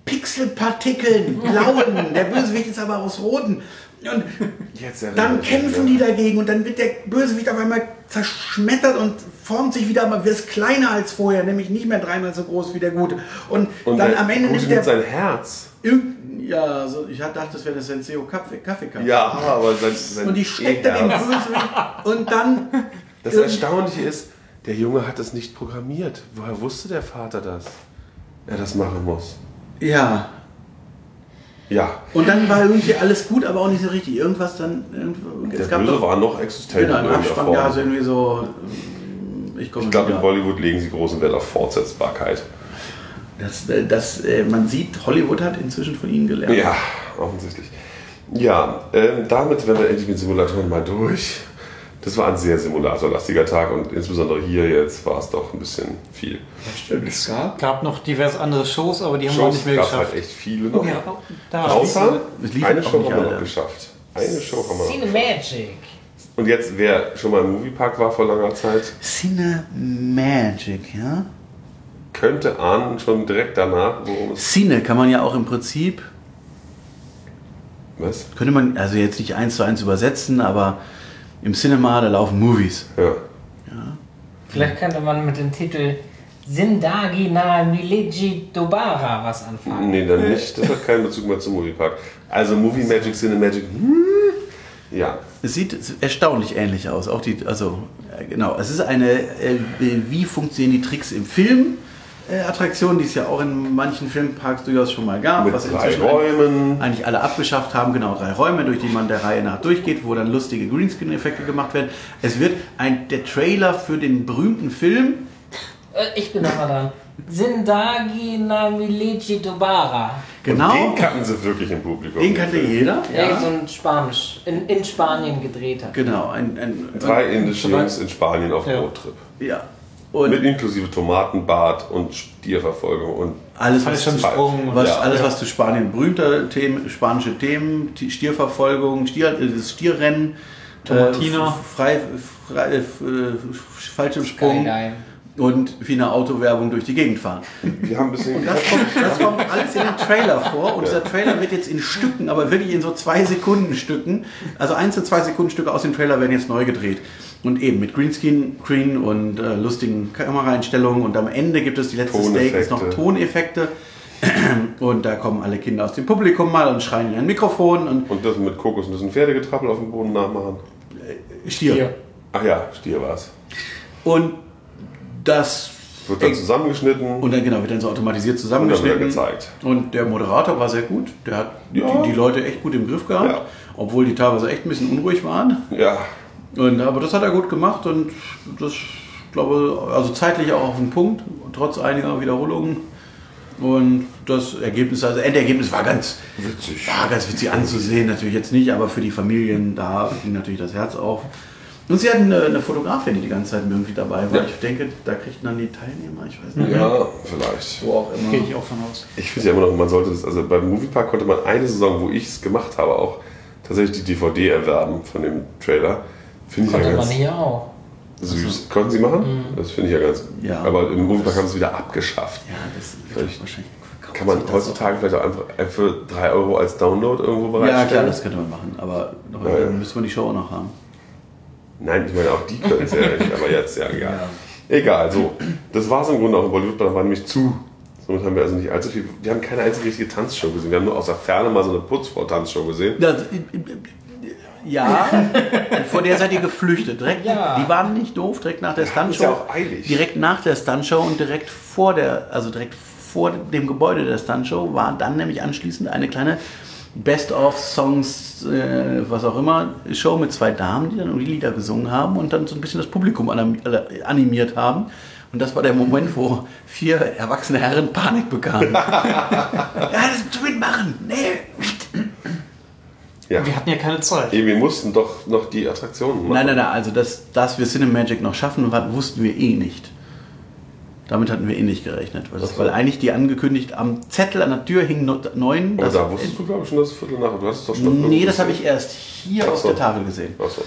Pixelpartikeln, blauen, der Bösewicht ist aber aus roten. Und dann kämpfen die dagegen und dann wird der Bösewicht auf einmal zerschmettert und formt sich wieder, aber wird kleiner als vorher, nämlich nicht mehr dreimal so groß wie der Gute. Und, Und dann der am Ende Gute nimmt der sein Herz. ja, so, ich dachte, das wäre eine Senseo Kaffee, Kaffeekapsel. Ja, aber sein, sein Und die steckt dann im. Bösewicht und dann Das Erstaunliche ist, Der Junge hat es nicht programmiert. Woher wusste der Vater das? Er das machen muss. Ja. Ja, Und dann war irgendwie alles gut, aber auch nicht so richtig. Irgendwas dann. irgendwo- der Böse doch, war noch existent genau, im Abspann gab es irgendwie so. ähm, Ich Ich glaube, in wieder. Bollywood legen sie großen Wert auf Fortsetzbarkeit. Das, äh, das, äh, man sieht, Hollywood hat inzwischen von ihnen gelernt. Ja, offensichtlich. Ja, ähm, damit wären wir endlich mit Simulatoren mal durch. Das war ein sehr simulatorlastiger Tag und insbesondere hier jetzt war es doch ein bisschen viel. Es gab noch diverse andere Shows, aber die haben wir auch nicht mehr gab geschafft. halt echt viele noch. Ja, da Außer Es lief eine Show haben wir noch geschafft. Eine Show haben wir noch. Cinemagic. Und jetzt, wer schon mal im Moviepark war vor langer Zeit, Cinemagic, ja? könnte ahnen schon direkt danach, worum es. Cine kann man ja auch im Prinzip, Was? könnte man also jetzt nicht eins zu eins übersetzen, aber im Cinema, da laufen Movies. Ja. Vielleicht könnte man mit dem Titel Zindagi na Milegi Dobara was anfangen. Nee, dann nicht. Das hat keinen Bezug mehr zum Moviepark. Also Movie Magic, Cinemagic. Hm. Ja. Es sieht erstaunlich ähnlich aus. Auch die, also äh, genau, es ist eine, äh, wie funktionieren die Tricks im Film? Äh, Attraktion, die es ja auch in manchen Filmparks durchaus schon mal gab, Mit was drei Räumen. eigentlich alle abgeschafft haben. Genau, drei Räume, durch die man der Reihe nach durchgeht, wo dann lustige Greenscreen-Effekte gemacht werden. Es wird ein, der Trailer für den berühmten Film, Äh, ich bin nochmal dran. Zindagi na Milegi Dobara. genau, Den kannten sie wirklich im Publikum. den kannte jeder. Irgend so ein Spanisch, in, in Spanien gedreht hat. Genau, ein, ein, Drei indische Jungs in Spanien auf Ja. Roadtrip. ja. Und Mit inklusive Tomatenbad und Stierverfolgung und alles, was, Fallschirmsprung. was, Ja. alles, was zu Spanien berühmte Themen, spanische Themen, Stierverfolgung, Stier, äh, das Stierrennen, Tomatina. F- frei, frei, äh, äh, Fallschirmsprung Skydive. und wie eine Autowerbung durch die Gegend fahren. wir haben ein bisschen. Das kommt, das kommt alles in dem Trailer vor und dieser Trailer wird jetzt in Stücken, aber wirklich in so zwei Sekunden Stücken, also eins und zwei Sekunden Stücke aus dem Trailer werden jetzt neu gedreht. Und eben mit Greenscreen Screen und äh, lustigen Kameraeinstellungen und am Ende gibt es die letzte Steak, ist noch Toneffekte. Und da kommen alle Kinder aus dem Publikum mal und schreien in ein Mikrofon und Und das mit Kokosnüssen Pferdegetrappel auf dem Boden nachmachen. Stier. Hier. Ach ja, Stier war's. Und das Wird dann zusammengeschnitten. Und dann genau, wird dann so automatisiert Und zusammengeschnitten. dann wird gezeigt. Und der Moderator war sehr gut. Der hat Ja. die, die Leute echt gut im Griff gehabt. Ja. Obwohl die teilweise echt ein bisschen unruhig waren. ja, Und, aber das hat er gut gemacht und das, glaube also zeitlich auch auf den Punkt, trotz einiger Wiederholungen. Und das Ergebnis, also Endergebnis war ganz witzig. war ganz witzig anzusehen, natürlich jetzt nicht, aber für die Familien, da ging natürlich das Herz auf. Und sie hatten eine, eine Fotografin, die die ganze Zeit irgendwie dabei war. Ja. Ich denke, da kriegten dann die Teilnehmer, ich weiß nicht, Ja, vielleicht. wo auch immer. Gehe ich auch von aus. Ich finde ja immer noch, man sollte das, also beim Moviepark konnte man eine Saison, wo ich es gemacht habe, auch tatsächlich die DVD erwerben von dem Trailer. Finde ich ja Konnte man ganz hier auch. süß. Konnten sie machen? Das finde ich ja ganz. Ja. Aber im Moviepark haben sie es wieder abgeschafft. Ja, das Vielleicht wahrscheinlich. Kann man heutzutage vielleicht auch einfach für 3 Euro als Download irgendwo Ja, bereitstellen? klar, das könnte man machen, aber noch, Ja, ja. dann müssen wir die Show auch noch haben. Nein, ich meine, auch die können es ja nicht, aber jetzt, ja, egal. Egal, so. Das war es im Grunde auch in Bollywood, da war nämlich zu. Somit haben wir also nicht allzu viel. Wir haben keine einzige richtige Tanzshow gesehen. Wir haben nur aus der Ferne mal so eine Putzfrau-Tanzshow gesehen. Das, ja, vor der seid ihr geflüchtet. Direkt, Ja. Die waren nicht doof, direkt nach der Ist Stuntshow. ja auch eilig. Direkt nach der Stuntshow und direkt vor der, also direkt vor dem Gebäude der Stuntshow war dann nämlich anschließend eine kleine Best-of-Songs, äh, was auch immer, Show mit zwei Damen, die dann irgendwie Lieder gesungen haben und dann so ein bisschen das Publikum anim- animiert haben. Und das war der Moment, wo vier erwachsene Herren Panik bekamen. ja, das mitmachen! Nee! Ja. Wir hatten ja keine Zeit. Ey, wir mussten doch noch die Attraktionen machen. Nein, nein, nein, also dass, dass wir Cinemagic noch schaffen, wussten wir eh nicht. Damit hatten wir eh nicht gerechnet. Weil, das, Ach so. weil eigentlich die angekündigt am Zettel an der Tür hing no- neun. Aber da wusstest du, glaube ich, schon das Viertel nach. Du hast es doch schon. Nee, das habe ich erst hier Ach auf so. der Tafel gesehen. Achso.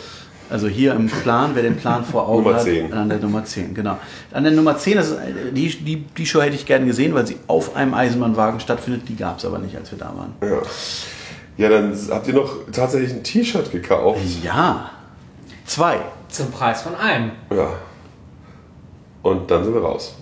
Also hier im Plan, wer den Plan vor Augen Nummer hat. 10. An der Nummer 10, genau. An der Nummer 10, das ist, die, die, die Show hätte ich gerne gesehen, weil sie auf einem Eisenbahnwagen stattfindet. Die gab es aber nicht, als wir da waren. Ja. Ja, dann habt ihr noch tatsächlich ein T-Shirt gekauft. Ja. Zwei. Zum Preis von einem. Ja. Und dann sind wir raus.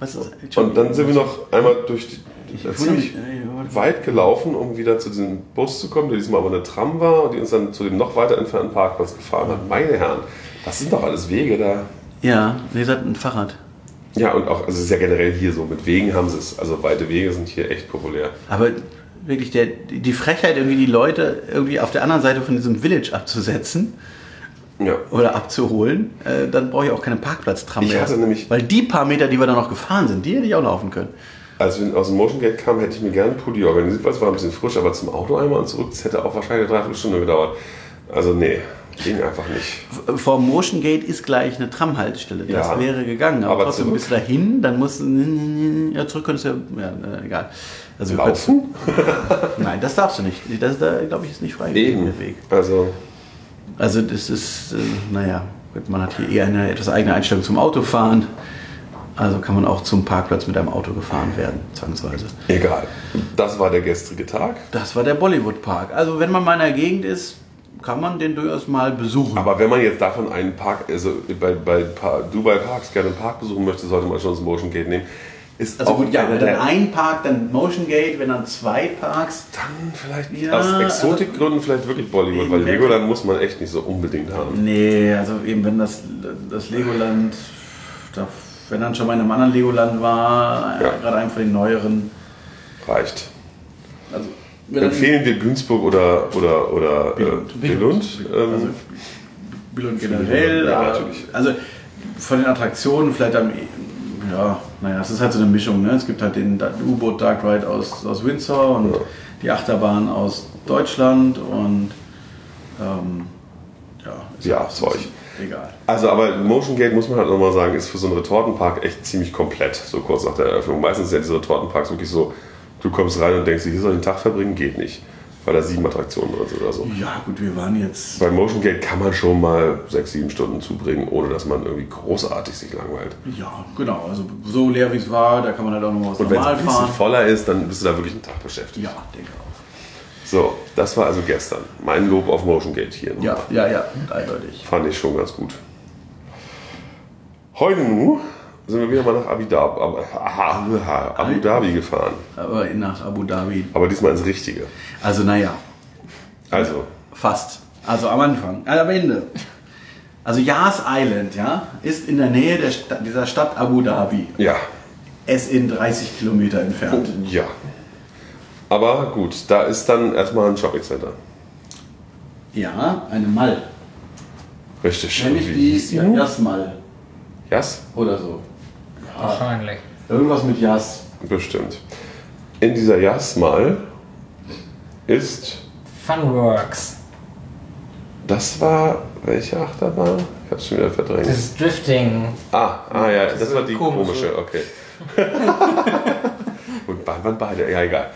Was ist das? Und dann sind wir noch einmal durch die. Ich äh, ziemlich äh, weit gelaufen, um wieder zu diesem Bus zu kommen, der diesmal aber eine Tram war und die uns dann zu dem noch weiter entfernten Parkplatz gefahren hat. Meine Herren, das sind doch alles Wege da. Ja, wie gesagt, ein Fahrrad. Ja, und auch, also es ist ja generell hier so, mit Wegen haben sie es. Also weite Wege sind hier echt populär. Aber wirklich der, die Frechheit, irgendwie die Leute irgendwie auf der anderen Seite von diesem Village abzusetzen Ja. oder abzuholen, äh, dann brauche ich auch keine Parkplatztram Ich mehr. hatte nämlich- Weil die paar Meter, die wir da noch gefahren sind, die hätte ich auch laufen können. Als wir aus dem Motion Gate kamen, hätte ich mir gerne einen Pulli organisiert, weil es war ein bisschen frisch, aber zum Auto einmal und zurück, das hätte auch wahrscheinlich eine Dreiviertelstunde gedauert. Also nee, ging einfach nicht. Vor Motion Gate ist gleich eine Tramhaltestelle. Das Ja. wäre gegangen. Aber, Aber trotzdem zurück? bis dahin, dann musst du. Ja, zurück könntest du ja. ja äh, egal. Also wir Laufen? Nein, das darfst du nicht. Das da, glaube ich, ist nicht frei Eben. der Weg. Also, Also das ist, äh, naja, man hat hier eher eine etwas eigene Einstellung zum Autofahren. Also kann man auch zum Parkplatz mit einem Auto gefahren werden, zwangsweise. egal. Das war der gestrige Tag. Das war der Bollywood Park. Also wenn man mal in der Gegend ist, kann man den durchaus mal besuchen. Aber wenn man jetzt davon einen Park, also bei, bei Dubai Parks gerne einen Park besuchen möchte, sollte man schon das Motion Gate nehmen. Ist also gut, ja, wenn dann ein Park, dann Motion Gate, wenn dann zwei Parks. Dann vielleicht Ja, aus Exotikgründen vielleicht wirklich Bollywood, weil Legoland muss man echt nicht so unbedingt haben. Nee, also eben wenn das, das Legoland, da, wenn dann schon mal in einem anderen Legoland war, äh, Ja. gerade einem von den neueren. Reicht. Also, wenn dann- Empfehlen wir Günzburg oder, oder, oder Billund. Äh, Billund? Ähm, Also Billund generell, Ja, aber, natürlich. also von den Attraktionen vielleicht am, ja, naja, es ist halt so eine Mischung. Ne? Es gibt halt den U-Boot Dark Ride aus, aus Windsor und Ja. die Achterbahn aus Deutschland und ähm, ja, ist Ja, so Zeug. Egal. Also, aber Motion Gate muss man halt nochmal sagen, ist für so einen Retortenpark echt ziemlich komplett, so kurz nach der Eröffnung. Meistens sind ja diese Retortenparks wirklich so, du kommst rein und denkst, hier soll ich den Tag verbringen, geht nicht. Weil da sieben Attraktionen drin sind oder so. Ja, gut, wir waren jetzt. Bei Motion Gate kann man schon mal sechs, sieben Stunden zubringen, ohne dass man irgendwie großartig sich langweilt. Ja, genau. Also so leer wie es war, da kann man halt auch noch was Und wenn es ein bisschen fahren. voller ist, dann bist du da wirklich einen Tag beschäftigt. Ja, denke auch. So, das war also gestern. Mein Lob auf Motion Gate hier. Ja, ja, ja, eindeutig. Fand ich schon ganz gut. Heute nu sind wir wieder mal nach Abu Dhabi, Abu, Dhabi gefahren. Aber nach Abu Dhabi. Aber diesmal ins Richtige. Also naja, Also, Fast. Also am Anfang, äh, am Ende. Also Yas Island, ja, ist in der Nähe der Sta dieser Stadt Abu Dhabi. ja. Es in 30 Kilometer entfernt. Ja. Aber gut, da ist dann erstmal ein Shoppingcenter. Ja, eine Mall. Richtig. Nämlich die die? Yas Mall Jas? oder so. Wahrscheinlich. Irgendwas mit Yas. Bestimmt. In dieser Jasmal ist, Funworks. das war, welche Achterbahn? Ich hab's schon wieder verdrängt. Das ist Drifting. Ah, ah ja, das, Das war die komisch, komische, okay. Und beide waren beide, ja egal.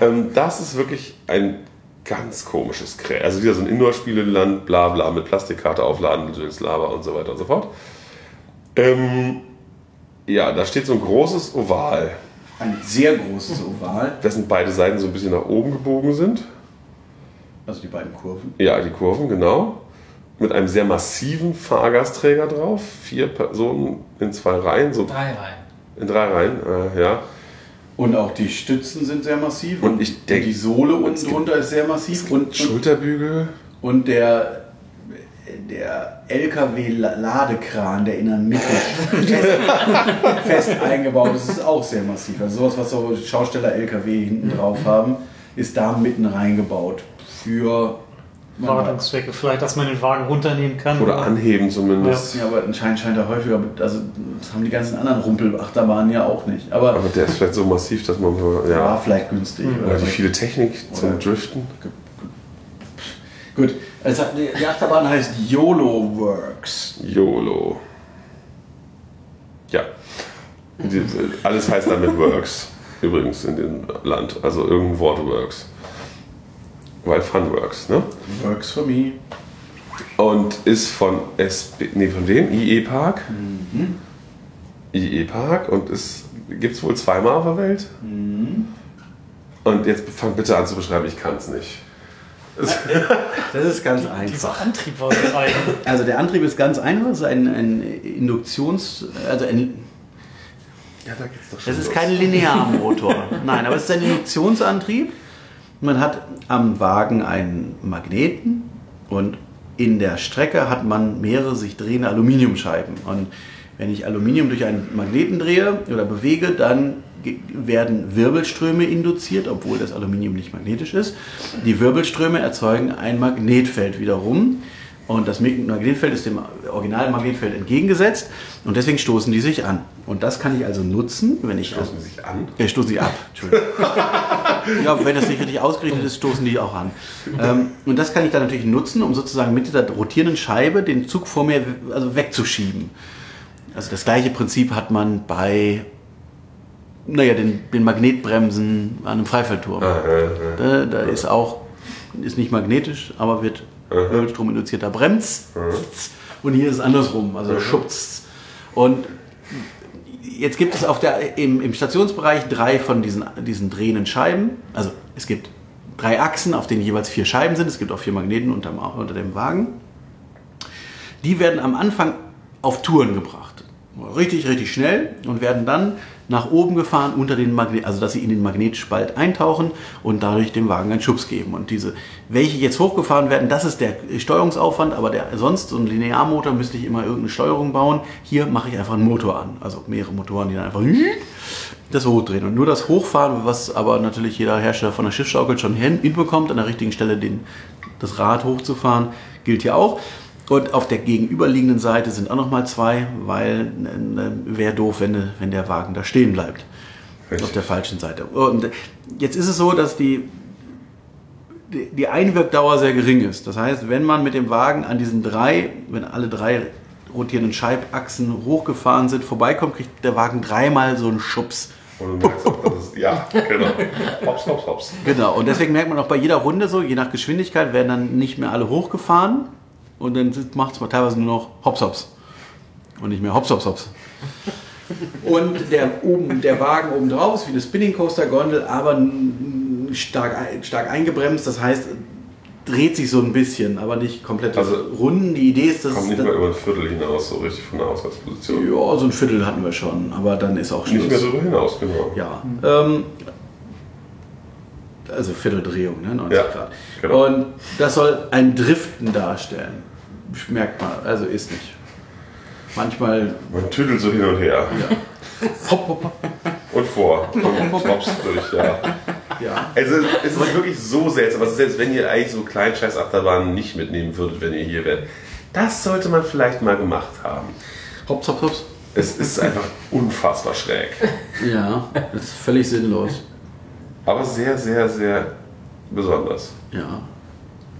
Ähm, das ist wirklich ein ganz komisches Krä. Also wieder so ein Indoor-Spieleland, bla bla, mit Plastikkarte aufladen, durchs Lava und so weiter und so fort. Ähm, ja, da steht so ein großes Oval, Ein sehr großes Oval. dessen beide Seiten so ein bisschen nach oben gebogen sind. Also die beiden Kurven. Ja, die Kurven, genau. Mit einem sehr massiven Fahrgastträger drauf. Vier Personen in zwei Reihen, so Drei Reihen. in drei Reihen, äh, ja. Und auch die Stützen sind sehr massiv. Und ich denk- die Sohle unten drunter ist sehr massiv. Und, und, Schulterbügel. und der, der LKW-Ladekran, der in der Mitte fest, fest eingebaut ist, ist auch sehr massiv. Also sowas, was so Schausteller-LKW hinten drauf haben, ist da mitten reingebaut. Für... Wartungszwecke. Vielleicht, dass man den Wagen runternehmen kann. Oder anheben zumindest. Ja, aber anscheinend scheint er häufiger, also das haben die ganzen anderen Rumpelachterbahnen ja auch nicht. Aber, Aber der ist vielleicht so massiv, dass man. war Ja. vielleicht günstig. Oder die viele Technik zum Oder- Driften. Gut, also die Achterbahn heißt YOLO Works. YOLO. Ja. Die, alles heißt damit Works. Übrigens in dem Land. Also irgendein Wort Works. Weil Fun Works, ne? Works for me. Und ist von SB. Nee, von wem? IE Park? IE Park und es gibt es wohl zweimal auf der Welt. Und jetzt fang bitte an zu beschreiben, ich kann es nicht. Das ist ganz Dieser einfach. Antrieb war so eigen. Also der Antrieb ist ganz einfach, es ist ein, ein Induktions... Also ein, Ja, da geht's doch schon. es ist los. kein Linearmotor. Nein, aber es ist ein Induktionsantrieb. Man hat am Wagen einen Magneten und in der Strecke hat man mehrere sich drehende Aluminiumscheiben. Und wenn ich Aluminium durch einen Magneten drehe oder bewege, dann werden Wirbelströme induziert, obwohl das Aluminium nicht magnetisch ist. Die Wirbelströme erzeugen ein Magnetfeld wiederum. Und das Magnetfeld ist dem originalen Magnetfeld entgegengesetzt und deswegen stoßen die sich an. Und das kann ich also nutzen, wenn ich Stoßen die sich an? äh, stoßen sie ab, Entschuldigung. ja, wenn das nicht richtig ausgerichtet ist, stoßen die auch an. Ähm, und das kann ich dann natürlich nutzen, um sozusagen mit dieser rotierenden Scheibe den Zug vor mir also wegzuschieben. Also das gleiche Prinzip hat man bei naja, den, den Magnetbremsen an einem Freifeldturm. Ah, äh, äh. Da, da ist auch, ist nicht magnetisch, aber wird Wirbelstrom induzierter bremst. Und hier ist es andersrum, also schubst. Und jetzt gibt es auf der, im, im Stationsbereich drei von diesen, diesen drehenden Scheiben. Also es gibt drei Achsen, auf denen jeweils vier Scheiben sind. Es gibt auch vier Magneten unterm, unter dem Wagen. Die werden am Anfang auf Touren gebracht. Richtig, richtig schnell und werden dann nach oben gefahren unter den Magnet, also dass sie in den Magnetspalt eintauchen und dadurch dem Wagen einen Schubs geben. Und diese, welche jetzt hochgefahren werden, das ist der Steuerungsaufwand, aber der, sonst so ein Linearmotor müsste ich immer irgendeine Steuerung bauen. Hier mache ich einfach einen Motor an, also mehrere Motoren, die dann einfach das hochdrehen. Und nur das Hochfahren, was aber natürlich jeder Hersteller von der Schiffsschaukel schon hin- hinbekommt, an der richtigen Stelle den, das Rad hochzufahren, gilt hier auch. Und auf der gegenüberliegenden Seite sind auch nochmal zwei, weil äh, wäre doof, wenn, wenn der Wagen da stehen bleibt. Richtig. Auf der falschen Seite. Und jetzt ist es so, dass die, die die Einwirkdauer sehr gering ist. Das heißt, wenn man mit dem Wagen an diesen drei, wenn alle drei rotierenden Scheibachsen hochgefahren sind, vorbeikommt, kriegt der Wagen dreimal so einen Schubs. Und du merkst auch, das ist, ja, genau. Hops, hops, hops. Genau, und deswegen merkt man auch bei jeder Runde so, je nach Geschwindigkeit werden dann nicht mehr alle hochgefahren und dann macht es mal teilweise nur noch Hops Hops und nicht mehr Hops Hops Hops. Und der, oben, der Wagen oben drauf ist wie eine Spinning Coaster Gondel, aber stark, stark eingebremst, das heißt, dreht sich so ein bisschen, aber nicht komplett Also, Runden. Die Idee ist, dass Kommt nicht mal über ein Viertel hinaus, so richtig von der Ausgangsposition. ja, so ein Viertel hatten wir schon, aber dann ist auch Schluss. Nicht mehr darüber hinaus, genau. Ja. Ähm, also Vierteldrehung, ne? 90 Ja, Grad. genau. Und das soll ein Driften darstellen. Merkt man, also ist nicht. Manchmal Man tüdelt so hin und her. hopp, hopp, hopp. Und vor. Und hops durch, ja. Ja. Also es ist wirklich so seltsam. Also selbst wenn ihr eigentlich so kleinen Scheiß Achterbahnen nicht mitnehmen würdet, wenn ihr hier wärt. Das sollte man vielleicht mal gemacht haben. Hops, hops, hops. Es ist einfach unfassbar schräg. Ja, das ist völlig sinnlos. Aber sehr, sehr, sehr besonders. Ja.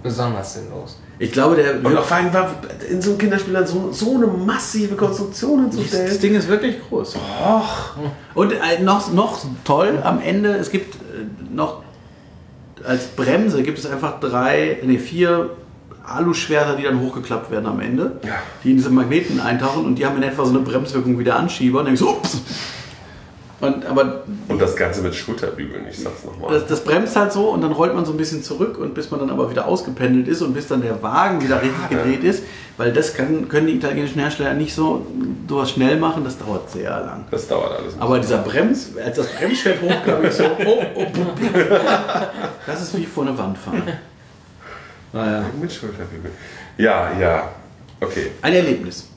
Besonders sinnlos. Ich glaube, der Und auch vor allem war in so einem Kinderspiel dann so, so eine massive Konstruktion das hinzustellen. Ding ist wirklich groß. Och, Und äh, noch, noch toll am Ende, es gibt äh, noch als Bremse gibt es einfach drei, nee, vier Aluschwerter, die dann hochgeklappt werden am Ende, Ja. die in diese Magneten eintauchen und die haben in etwa so eine Bremswirkung wie der Anschieber und dann denkst du, ups! Und, aber Und das Ganze mit Schulterbügeln, ich sag's nochmal. das, das bremst halt so und dann rollt man so ein bisschen zurück und bis man dann aber wieder ausgependelt ist und bis dann der Wagen wieder richtig gedreht ist, weil das kann, können die italienischen Hersteller nicht so sowas schnell machen, das dauert sehr lang. Das dauert alles. Aber dieser Brems, als das Bremsschwert hochkam, ich so, oh, oh, oh. Das ist wie vor eine Wand fahren. Naja. Mit Schulterbügeln. Ja, ja. Okay. ein Erlebnis.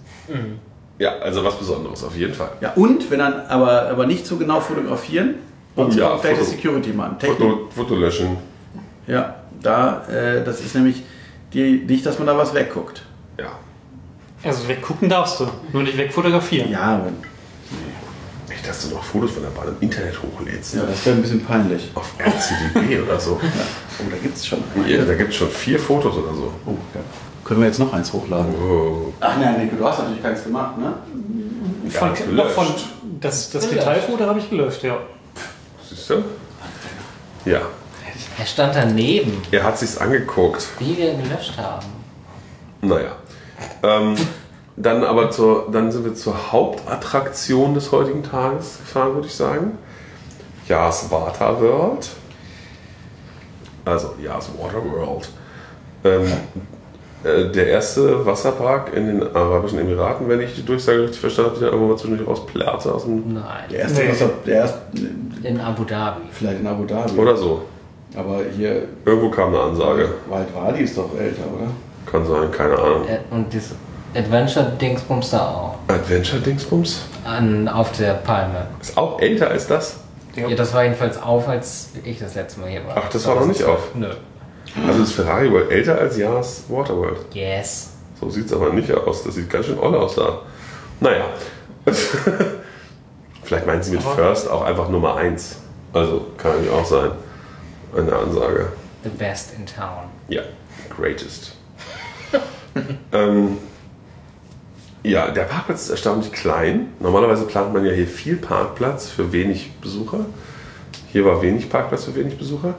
Ja, also was Besonderes, auf jeden Fall. Ja, und wenn dann aber, aber nicht zu genau fotografieren, und Oh ja, zwar vielleicht der Foto. Security-Mann. Technik. Foto, Foto löschen. Ja, da, äh, das ist nämlich die, nicht, dass man da was wegguckt. Ja. Also weggucken darfst du, nur nicht wegfotografieren. Ja, wenn, Nicht, dass du noch Fotos von der Bahn im Internet hochlädst. ja das wäre ein bisschen peinlich. Auf RCDB oder so. Oh, da gibt es schon Ja, da gibt es schon vier Fotos oder so. Oh, ja. Können wir jetzt noch eins hochladen? Oh. Ach nein, Nico, du hast natürlich keins gemacht, ne? Von, das noch von, gelöscht. das, das Gelöscht. Detailfoto habe ich gelöscht, ja. Siehst du? Ja. Er stand daneben, Er hat sich's angeguckt. wie wir gelöscht haben. Naja. Ähm, dann aber zur, dann sind wir zur Hauptattraktion des heutigen Tages gefahren, würde ich sagen. Yas Water World. Also Yas Water World. Ähm, äh, der erste Wasserpark in den Arabischen Emiraten, wenn ich die Durchsage richtig verstanden habe, dann irgendwann mal zwischendurch rausplärrte aus dem. Der Nein, erste, Nee. Wasser, der erste, in Abu Dhabi. vielleicht in Abu Dhabi. Oder so. Aber hier, Irgendwo kam eine Ansage. Wald Wadi ist doch älter, oder? Kann sein, keine Ahnung. Äh, Und das Adventure-Dingsbums da auch. Adventure-Dingsbums? An, auf der Palme. Ist auch älter als das? Ja. das war jedenfalls auf, als ich das letzte Mal hier war. Ach, das war noch nicht auf. Nö. Also ist Ferrari World älter als Ja's Waterworld. Yes. So sieht es aber nicht aus. Das sieht ganz schön oll aus da. Naja. Vielleicht meinen sie mit First auch einfach Nummer 1. Also kann natürlich auch sein. Eine Ansage. The best in town. Ja, greatest. ähm, ja, der Parkplatz ist erstaunlich klein. Normalerweise plant man ja hier viel Parkplatz für wenig Besucher. Hier war wenig Parkplatz für wenig Besucher.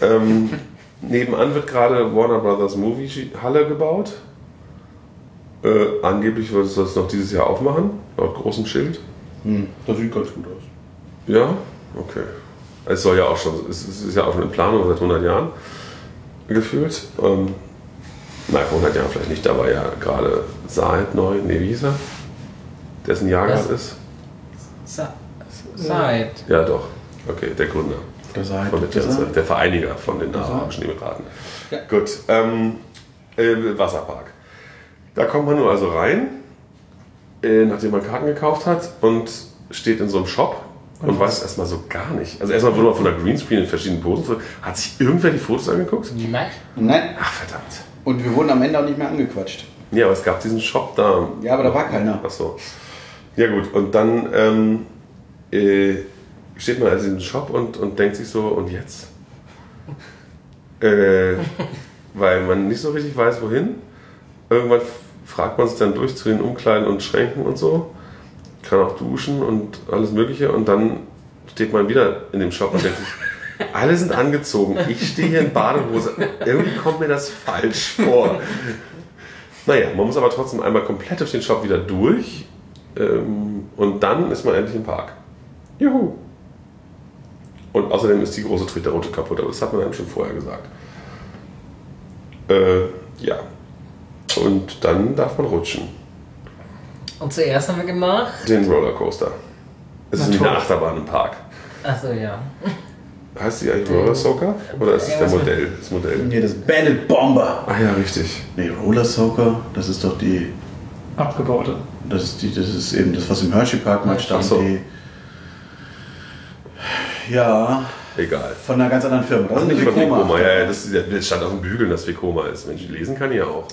Ähm, nebenan wird gerade Warner Brothers Movie Halle gebaut. Äh, angeblich wird es das noch dieses Jahr aufmachen, laut großem Schild. Hm, das sieht ganz gut aus. Ja, okay. Es soll ja auch schon, es ist ja auch schon in Planung seit 100 Jahren gefühlt. Ähm, nein, vor 100 Jahren vielleicht nicht, da war ja gerade Saad neu, nee, wie hieß er? Dessen Jahrgang ist? Sa Side. Ja, doch. Okay, der Gründer Das sei von der, der Vereiniger von den Arabischen Emiraten. Gut, ähm, äh, Wasserpark. Da kommt man nur also rein, äh, nachdem man Karten gekauft hat und steht in so einem Shop und, weiß erstmal so gar nicht. Also erstmal wurde man von der Greenscreen in verschiedenen Posen. Hat sich irgendwer die Fotos angeguckt? Nein. Nein, Ach verdammt. und wir wurden am Ende auch nicht mehr angequatscht. Ja, aber es gab diesen Shop da. Ja, aber da war keiner. Ach so. Ja gut, und dann ähm, äh, steht man also in diesem Shop und, und denkt sich so, und jetzt? äh, weil man nicht so richtig weiß, wohin. Irgendwann fragt man sich dann durch zu den Umkleiden und Schränken und so. Kann auch duschen und alles Mögliche. Und dann steht man wieder in dem Shop und denkt sich, alle sind angezogen. Ich stehe hier in Badehose. Irgendwie kommt mir das falsch vor. Naja, man muss aber trotzdem einmal komplett durch den Shop wieder durch. Ähm, und dann ist man endlich im Park. Juhu! Und außerdem ist die große Tritterroute kaputt, aber das hat man einem schon vorher gesagt. Äh, ja. Und dann darf man rutschen. Und zuerst haben wir gemacht. Den Rollercoaster. Es ist wie eine. Achterbahn im Park. Achso, ja. Heißt die eigentlich Roller Soaker? Oder ist es der Modell? Das Modell. Nee, das Bandit Bomber. Ah ja, richtig. Nee, Roller Soaker, das ist doch die. Abgebaute. Das ist, die, das ist eben das, was im Hershey Park mal stand. Ach so. Die, ja, Egal. von einer ganz anderen Firma. Das Ach, ist nicht eine von Vekoma. Ja, ja, das, ist, ja- das stand auf dem Bügeln, dass Vekoma ist. Mensch, lesen kann ich ja auch.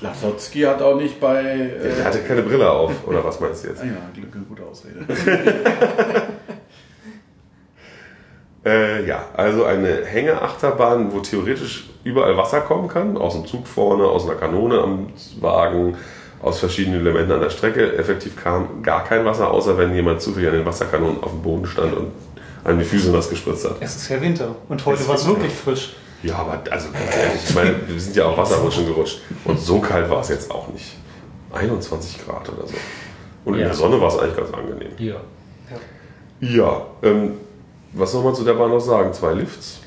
Lasotzki hat auch nicht bei. Äh, Der hatte keine Brille auf, oder was meinst du jetzt? ah ja, Glück, gute Ausrede. Äh, ja, also eine Hängeachterbahn, wo theoretisch überall Wasser kommen kann. Aus dem Zug vorne, aus einer Kanone am Wagen, aus verschiedenen Elementen an der Strecke. Effektiv kam gar kein Wasser, außer wenn jemand zufällig an den Wasserkanonen auf dem Boden stand und an die Füße was gespritzt hat. Es ist ja Winter. Und heute war es wirklich frisch. Ja, aber also ganz ehrlich, ich meine, wir sind ja auch Wasserrutschen gerutscht. Und so kalt war es jetzt auch nicht. 21 Grad oder so. Und in Ja. der Sonne war es eigentlich ganz angenehm. Ja. Ja, ähm, was soll man zu der Bahn noch sagen? Zwei Lifts?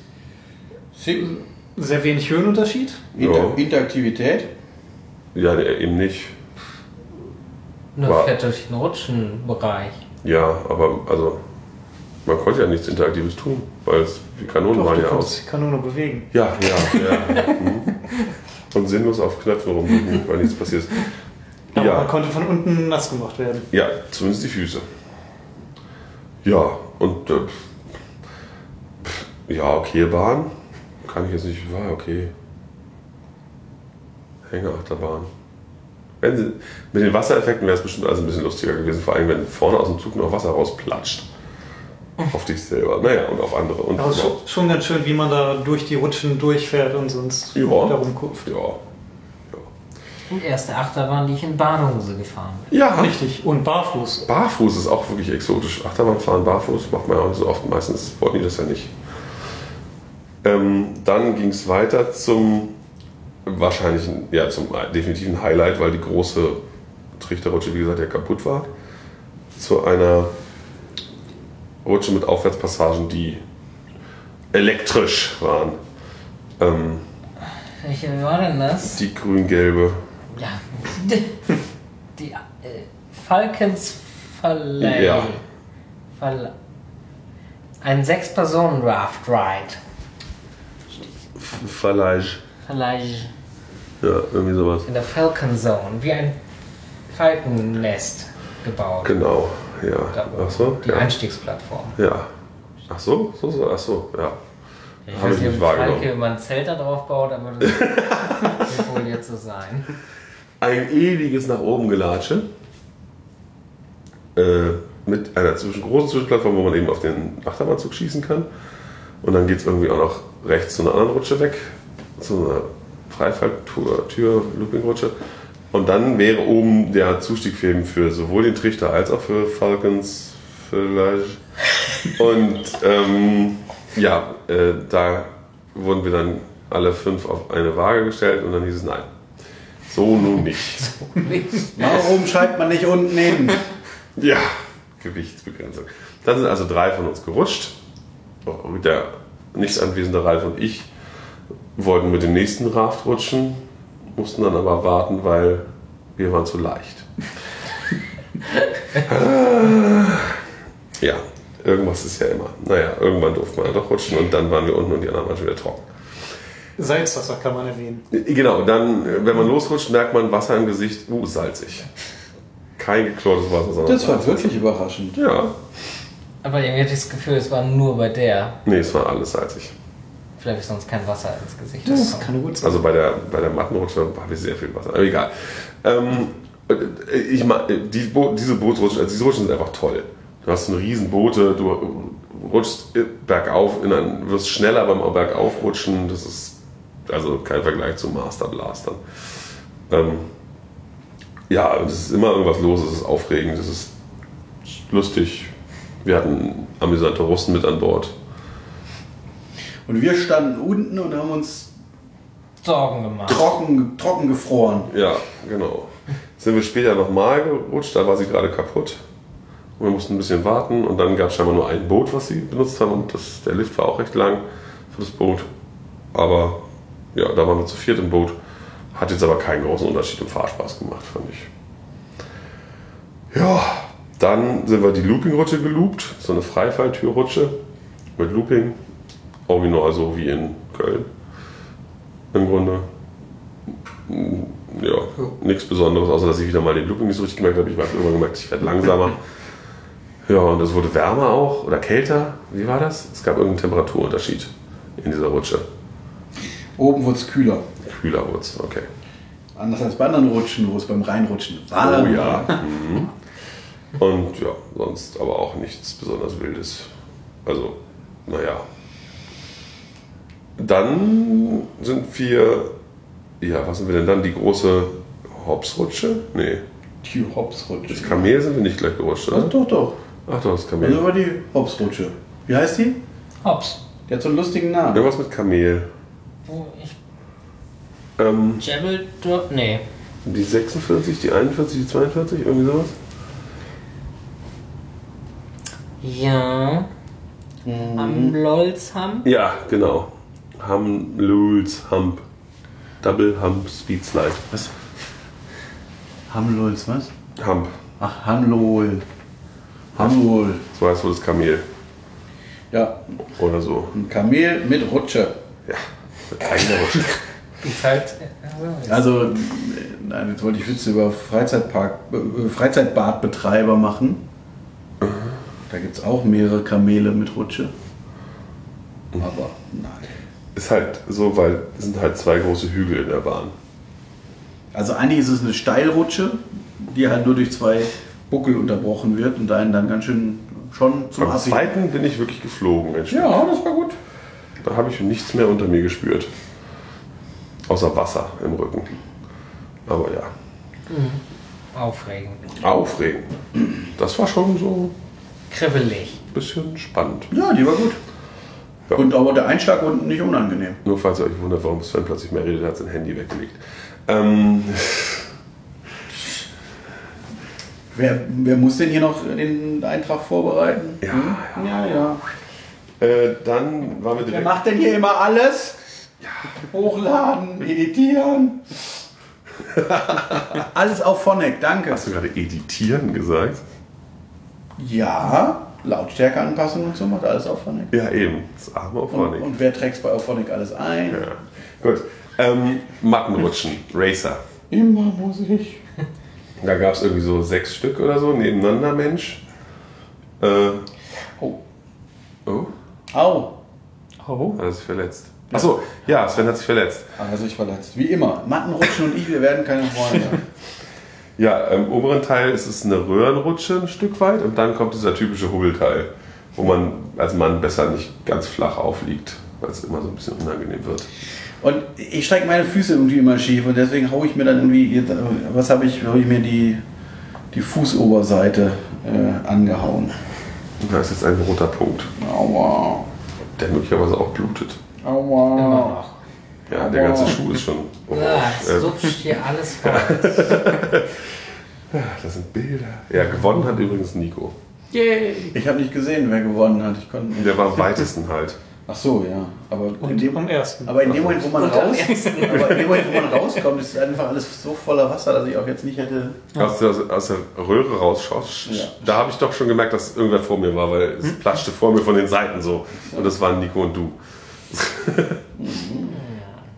Sehr wenig Höhenunterschied. Inter Ja. Interaktivität. Ja, eben nicht. Nur Wow. fährt durch den Rutschenbereich. Ja, aber also man konnte ja nichts Interaktives tun, weil es, die Kanonen Doch, waren du ja aus. die Kanone bewegen. Ja, ja, ja. mhm. Und sinnlos auf Knöpfen rumdrücken, weil nichts passiert ist. Aber Ja. man konnte von unten nass gemacht werden. Ja, zumindest die Füße. Ja, und äh, pff, ja, okay, Bahn. Kann ich jetzt nicht, war okay. Hängeachterbahn. Wenn sie, mit den Wassereffekten wäre es bestimmt also ein bisschen lustiger gewesen, vor allem wenn vorne aus dem Zug noch Wasser rausplatscht. Auf dich selber, naja, und auf andere. Und Aber es ist schon, ganz schön, wie man da durch die Rutschen durchfährt und sonst Ja. da rumkurft. ja. Und erste Achterbahn, die ich in Badehose gefahren bin. Ja, Richtig. Und barfuß. Barfuß ist auch wirklich exotisch. Achterbahnfahren barfuß macht man ja auch nicht so oft. Meistens wollten die das ja nicht. Ähm, dann ging es weiter zum wahrscheinlichen, ja, zum definitiven Highlight, weil die große Trichterrutsche, wie gesagt, ja kaputt war. Zu einer Rutsche mit Aufwärtspassagen, die elektrisch waren. Ähm, Welche war denn das? die grün-gelbe. Ja. Die äh, Falkens Verleih. Ja. Verle ein Sechs-Personen-Raft-Ride. Verleih. Falage. Ja, irgendwie sowas. In der Falcon Zone. Wie ein Falkennest gebaut. Genau, ja. Oben. Ach so, Die ja. Einstiegsplattform. Ja. Ach so, so, so, ach so, ja. Ich Hab weiß ich nicht, ob. Falke immer ein Zelt da drauf baut, aber das wird wohl jetzt so sein. Ein ewiges nach oben Gelatsche. Äh, mit einer zwischen, großen Zwischenplattform, wo man eben auf den Achterbahnzug schießen kann. Und dann geht es irgendwie auch noch rechts zu einer anderen Rutsche weg. Zu einer Freifalltür, Tür, Loopingrutsche. Und dann wäre oben der Zustieg eben für sowohl den Trichter als auch für Falcons vielleicht. Und ähm, ja, äh, da wurden wir dann alle fünf auf eine Waage gestellt und dann hieß es nein. So nun nicht. Warum schreibt man nicht unten hin? Ja, Gewichtsbegrenzung. Dann sind also drei von uns gerutscht. Der nicht anwesende Ralf und ich wollten mit dem nächsten Raft rutschen, mussten dann aber warten, weil wir waren zu leicht. ja, irgendwas ist ja immer. Naja, irgendwann durfte man doch rutschen und dann waren wir unten und die anderen waren schon wieder trocken. Salzwasser kann man erwähnen. Genau, dann, wenn man losrutscht, merkt man Wasser im Gesicht, uh, salzig. Kein geklortes Wasser, sondern Das war wirklich überraschend. Ja, Aber irgendwie hatte ich das Gefühl, es war nur bei der. nee, es war alles salzig. Vielleicht ist sonst kein Wasser ins Gesicht Das gekommen. kann gut sein. Also bei der, bei der Mattenrutsche habe ich sehr viel Wasser. Aber egal. Ähm, äh, ich mag, die Bo diese Bootsrutschen, also diese Rutschen sind einfach toll. Du hast eine riesen Boote, du rutschst bergauf, in ein, wirst schneller beim Bergaufrutschen. Das ist also kein Vergleich zum Master Blastern. Ähm, ja, es ist immer irgendwas los, es ist aufregend, es ist lustig. Wir hatten amüsante Russen mit an Bord. Und wir standen unten und haben uns Sorgen gemacht. trocken, trocken gefroren. Ja, genau. Sind wir später nochmal gerutscht, da war sie gerade kaputt. Und wir mussten ein bisschen warten und dann gab es scheinbar nur ein Boot, was sie benutzt haben und das, der Lift war auch recht lang für das Boot. Aber ja, da waren wir zu viert im Boot. Hat jetzt aber keinen großen Unterschied im Fahrspaß gemacht, fand ich. Ja, dann sind wir die Looping-Rutsche geloopt, so eine Freifalltürrutsche mit Looping. Original so wie in Köln. Im Grunde. Ja, nichts Besonderes, außer dass ich wieder mal den Looping nicht so richtig gemerkt habe. Ich habe irgendwann gemerkt, ich werde langsamer. Ja, und es wurde wärmer auch oder kälter. Wie war das? Es gab irgendeinen Temperaturunterschied in dieser Rutsche. Oben wurde es kühler. Kühler wurde es, okay. Anders als bei anderen Rutschen, wo es beim Reinrutschen Oh warm ja. war. Mhm. Und ja, sonst aber auch nichts besonders Wildes. Also, naja. Dann sind wir, ja, was sind wir denn dann? Die große Hopsrutsche? Nee, Die Hopsrutsche. das Kamel sind wir nicht gleich gerutscht, Also oder? doch, doch. Ach doch, das Also Kamel. war die Hopsrutsche. Wie heißt die? Hops. Die hat so einen lustigen Namen. Irgendwas mit Kamel. Wo ich. Ähm, Jebel Drop? Nee. die 46, die 41, die 42, irgendwie sowas? Ja. Am Lolsham? Ja, genau. Hum, Lulz, Hump. Double Hump Speed Slide. Was? Hamlols, was? Hump. Ach, Hamlol. Hamlol. So heißt wohl das Kamel. Ja, Oder so. ein Kamel mit Rutsche. Ja, mit eigener Rutsche. Ist halt. Also, nein, jetzt wollte ich Witze über Freizeitpark, äh, Freizeitbadbetreiber machen. Da gibt es auch mehrere Kamele mit Rutsche. Aber nein. Ist halt so, weil es sind halt zwei große Hügel in der Bahn. Also eigentlich ist es eine Steilrutsche, die halt nur durch zwei Buckel unterbrochen wird und einen dann ganz schön schon zum Am Assi- zweiten bin ich wirklich geflogen. Ja, das war gut. Da habe ich nichts mehr unter mir gespürt. Außer Wasser im Rücken. Aber ja, aufregend. aufregend. Das war schon so Kribbelig. ein bisschen spannend. Ja, die war gut. Ja. Und aber der Einschlag unten nicht unangenehm. Nur falls ihr euch wundert, warum Sven plötzlich mehr redet, hat sein Handy weggelegt. Ähm, Wer, wer muss denn hier noch den Eintrag vorbereiten? Ja, Hm? ja. ja. äh, dann waren wir Wer direkt. macht denn hier immer alles? Hochladen, editieren. alles auf Phonic, danke. Hast du gerade editieren gesagt? Ja, Lautstärke anpassen und so macht alles auf Phonic. Ja, eben. Das arme Und, Auphonic. und wer trägt bei Auphonic alles ein? Ja. Gut. Ähm, Mattenrutschen, Racer. Immer muss ich. Da gab es irgendwie so sechs Stück oder so nebeneinander, Mensch. Äh, Oh. oh, Au. Oh. hat er sich verletzt. Achso, ja, Sven hat sich verletzt. Also ich verletzt. Wie immer. Mattenrutschen und ich, wir werden keine Freunde. Ja, im oberen Teil ist es eine Röhrenrutsche ein Stück weit und dann kommt dieser typische Hubbelteil, wo man als Mann besser nicht ganz flach aufliegt, weil es immer so ein bisschen unangenehm wird. Und ich strecke meine Füße irgendwie immer schief und deswegen haue ich mir dann irgendwie, was habe ich, habe ich mir die, die Fußoberseite äh, angehauen. Und da ist jetzt ein roter Punkt, Aua. der möglicherweise auch blutet. Immer Aua. noch. Ja, der ganze Schuh ist schon Ja, orange. es Äh, supscht hier alles voll. das sind Bilder. Ja, gewonnen hat übrigens Nico. Yay. Ich habe nicht gesehen, wer gewonnen hat. Ich konnte nicht. Der war am weitesten halt. Ach so, ja. Aber in Und dem, am ersten. aber in dem Moment, wo man raus, aber in dem Moment, wo man rauskommt, ist einfach alles so voller Wasser, dass ich auch jetzt nicht hätte. Als du aus, aus der Röhre rausschaust, Ja. da habe ich doch schon gemerkt, dass irgendwer vor mir war, weil es platschte vor mir von den Seiten so. Und das waren Nico und du.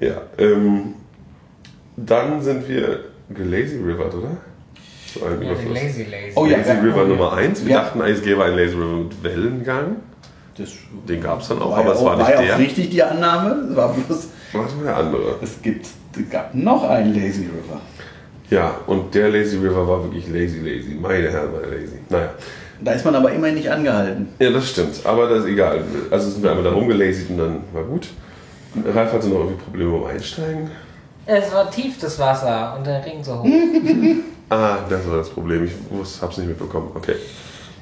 ja, ähm, dann sind wir gelazy rivered, oder? So ein Ja. Lazy Lazy. Oh ja. Lazy River Nummer 1. Wir Ja. dachten eigentlich, es gäbe einen Lazy River mit Wellengang. Das Den gab es dann auch, war, aber ja es auch, war nicht ja der. auch richtig die Annahme. Es war bloß, Was war der andere? es, gibt, es gab noch einen Lazy River. Ja, und der Lazy River war wirklich lazy, lazy. Meine Herren, war der lazy. Naja. Da ist man aber immerhin nicht angehalten. Ja, das stimmt. Aber das ist egal. Also sind wir einmal da rumgelazert und dann war gut. Ralf hatte noch irgendwie Probleme beim Einsteigen. Es war tief das Wasser und der Ring so hoch. Ah, das war das Problem. Ich wusste, hab's nicht mitbekommen. Okay.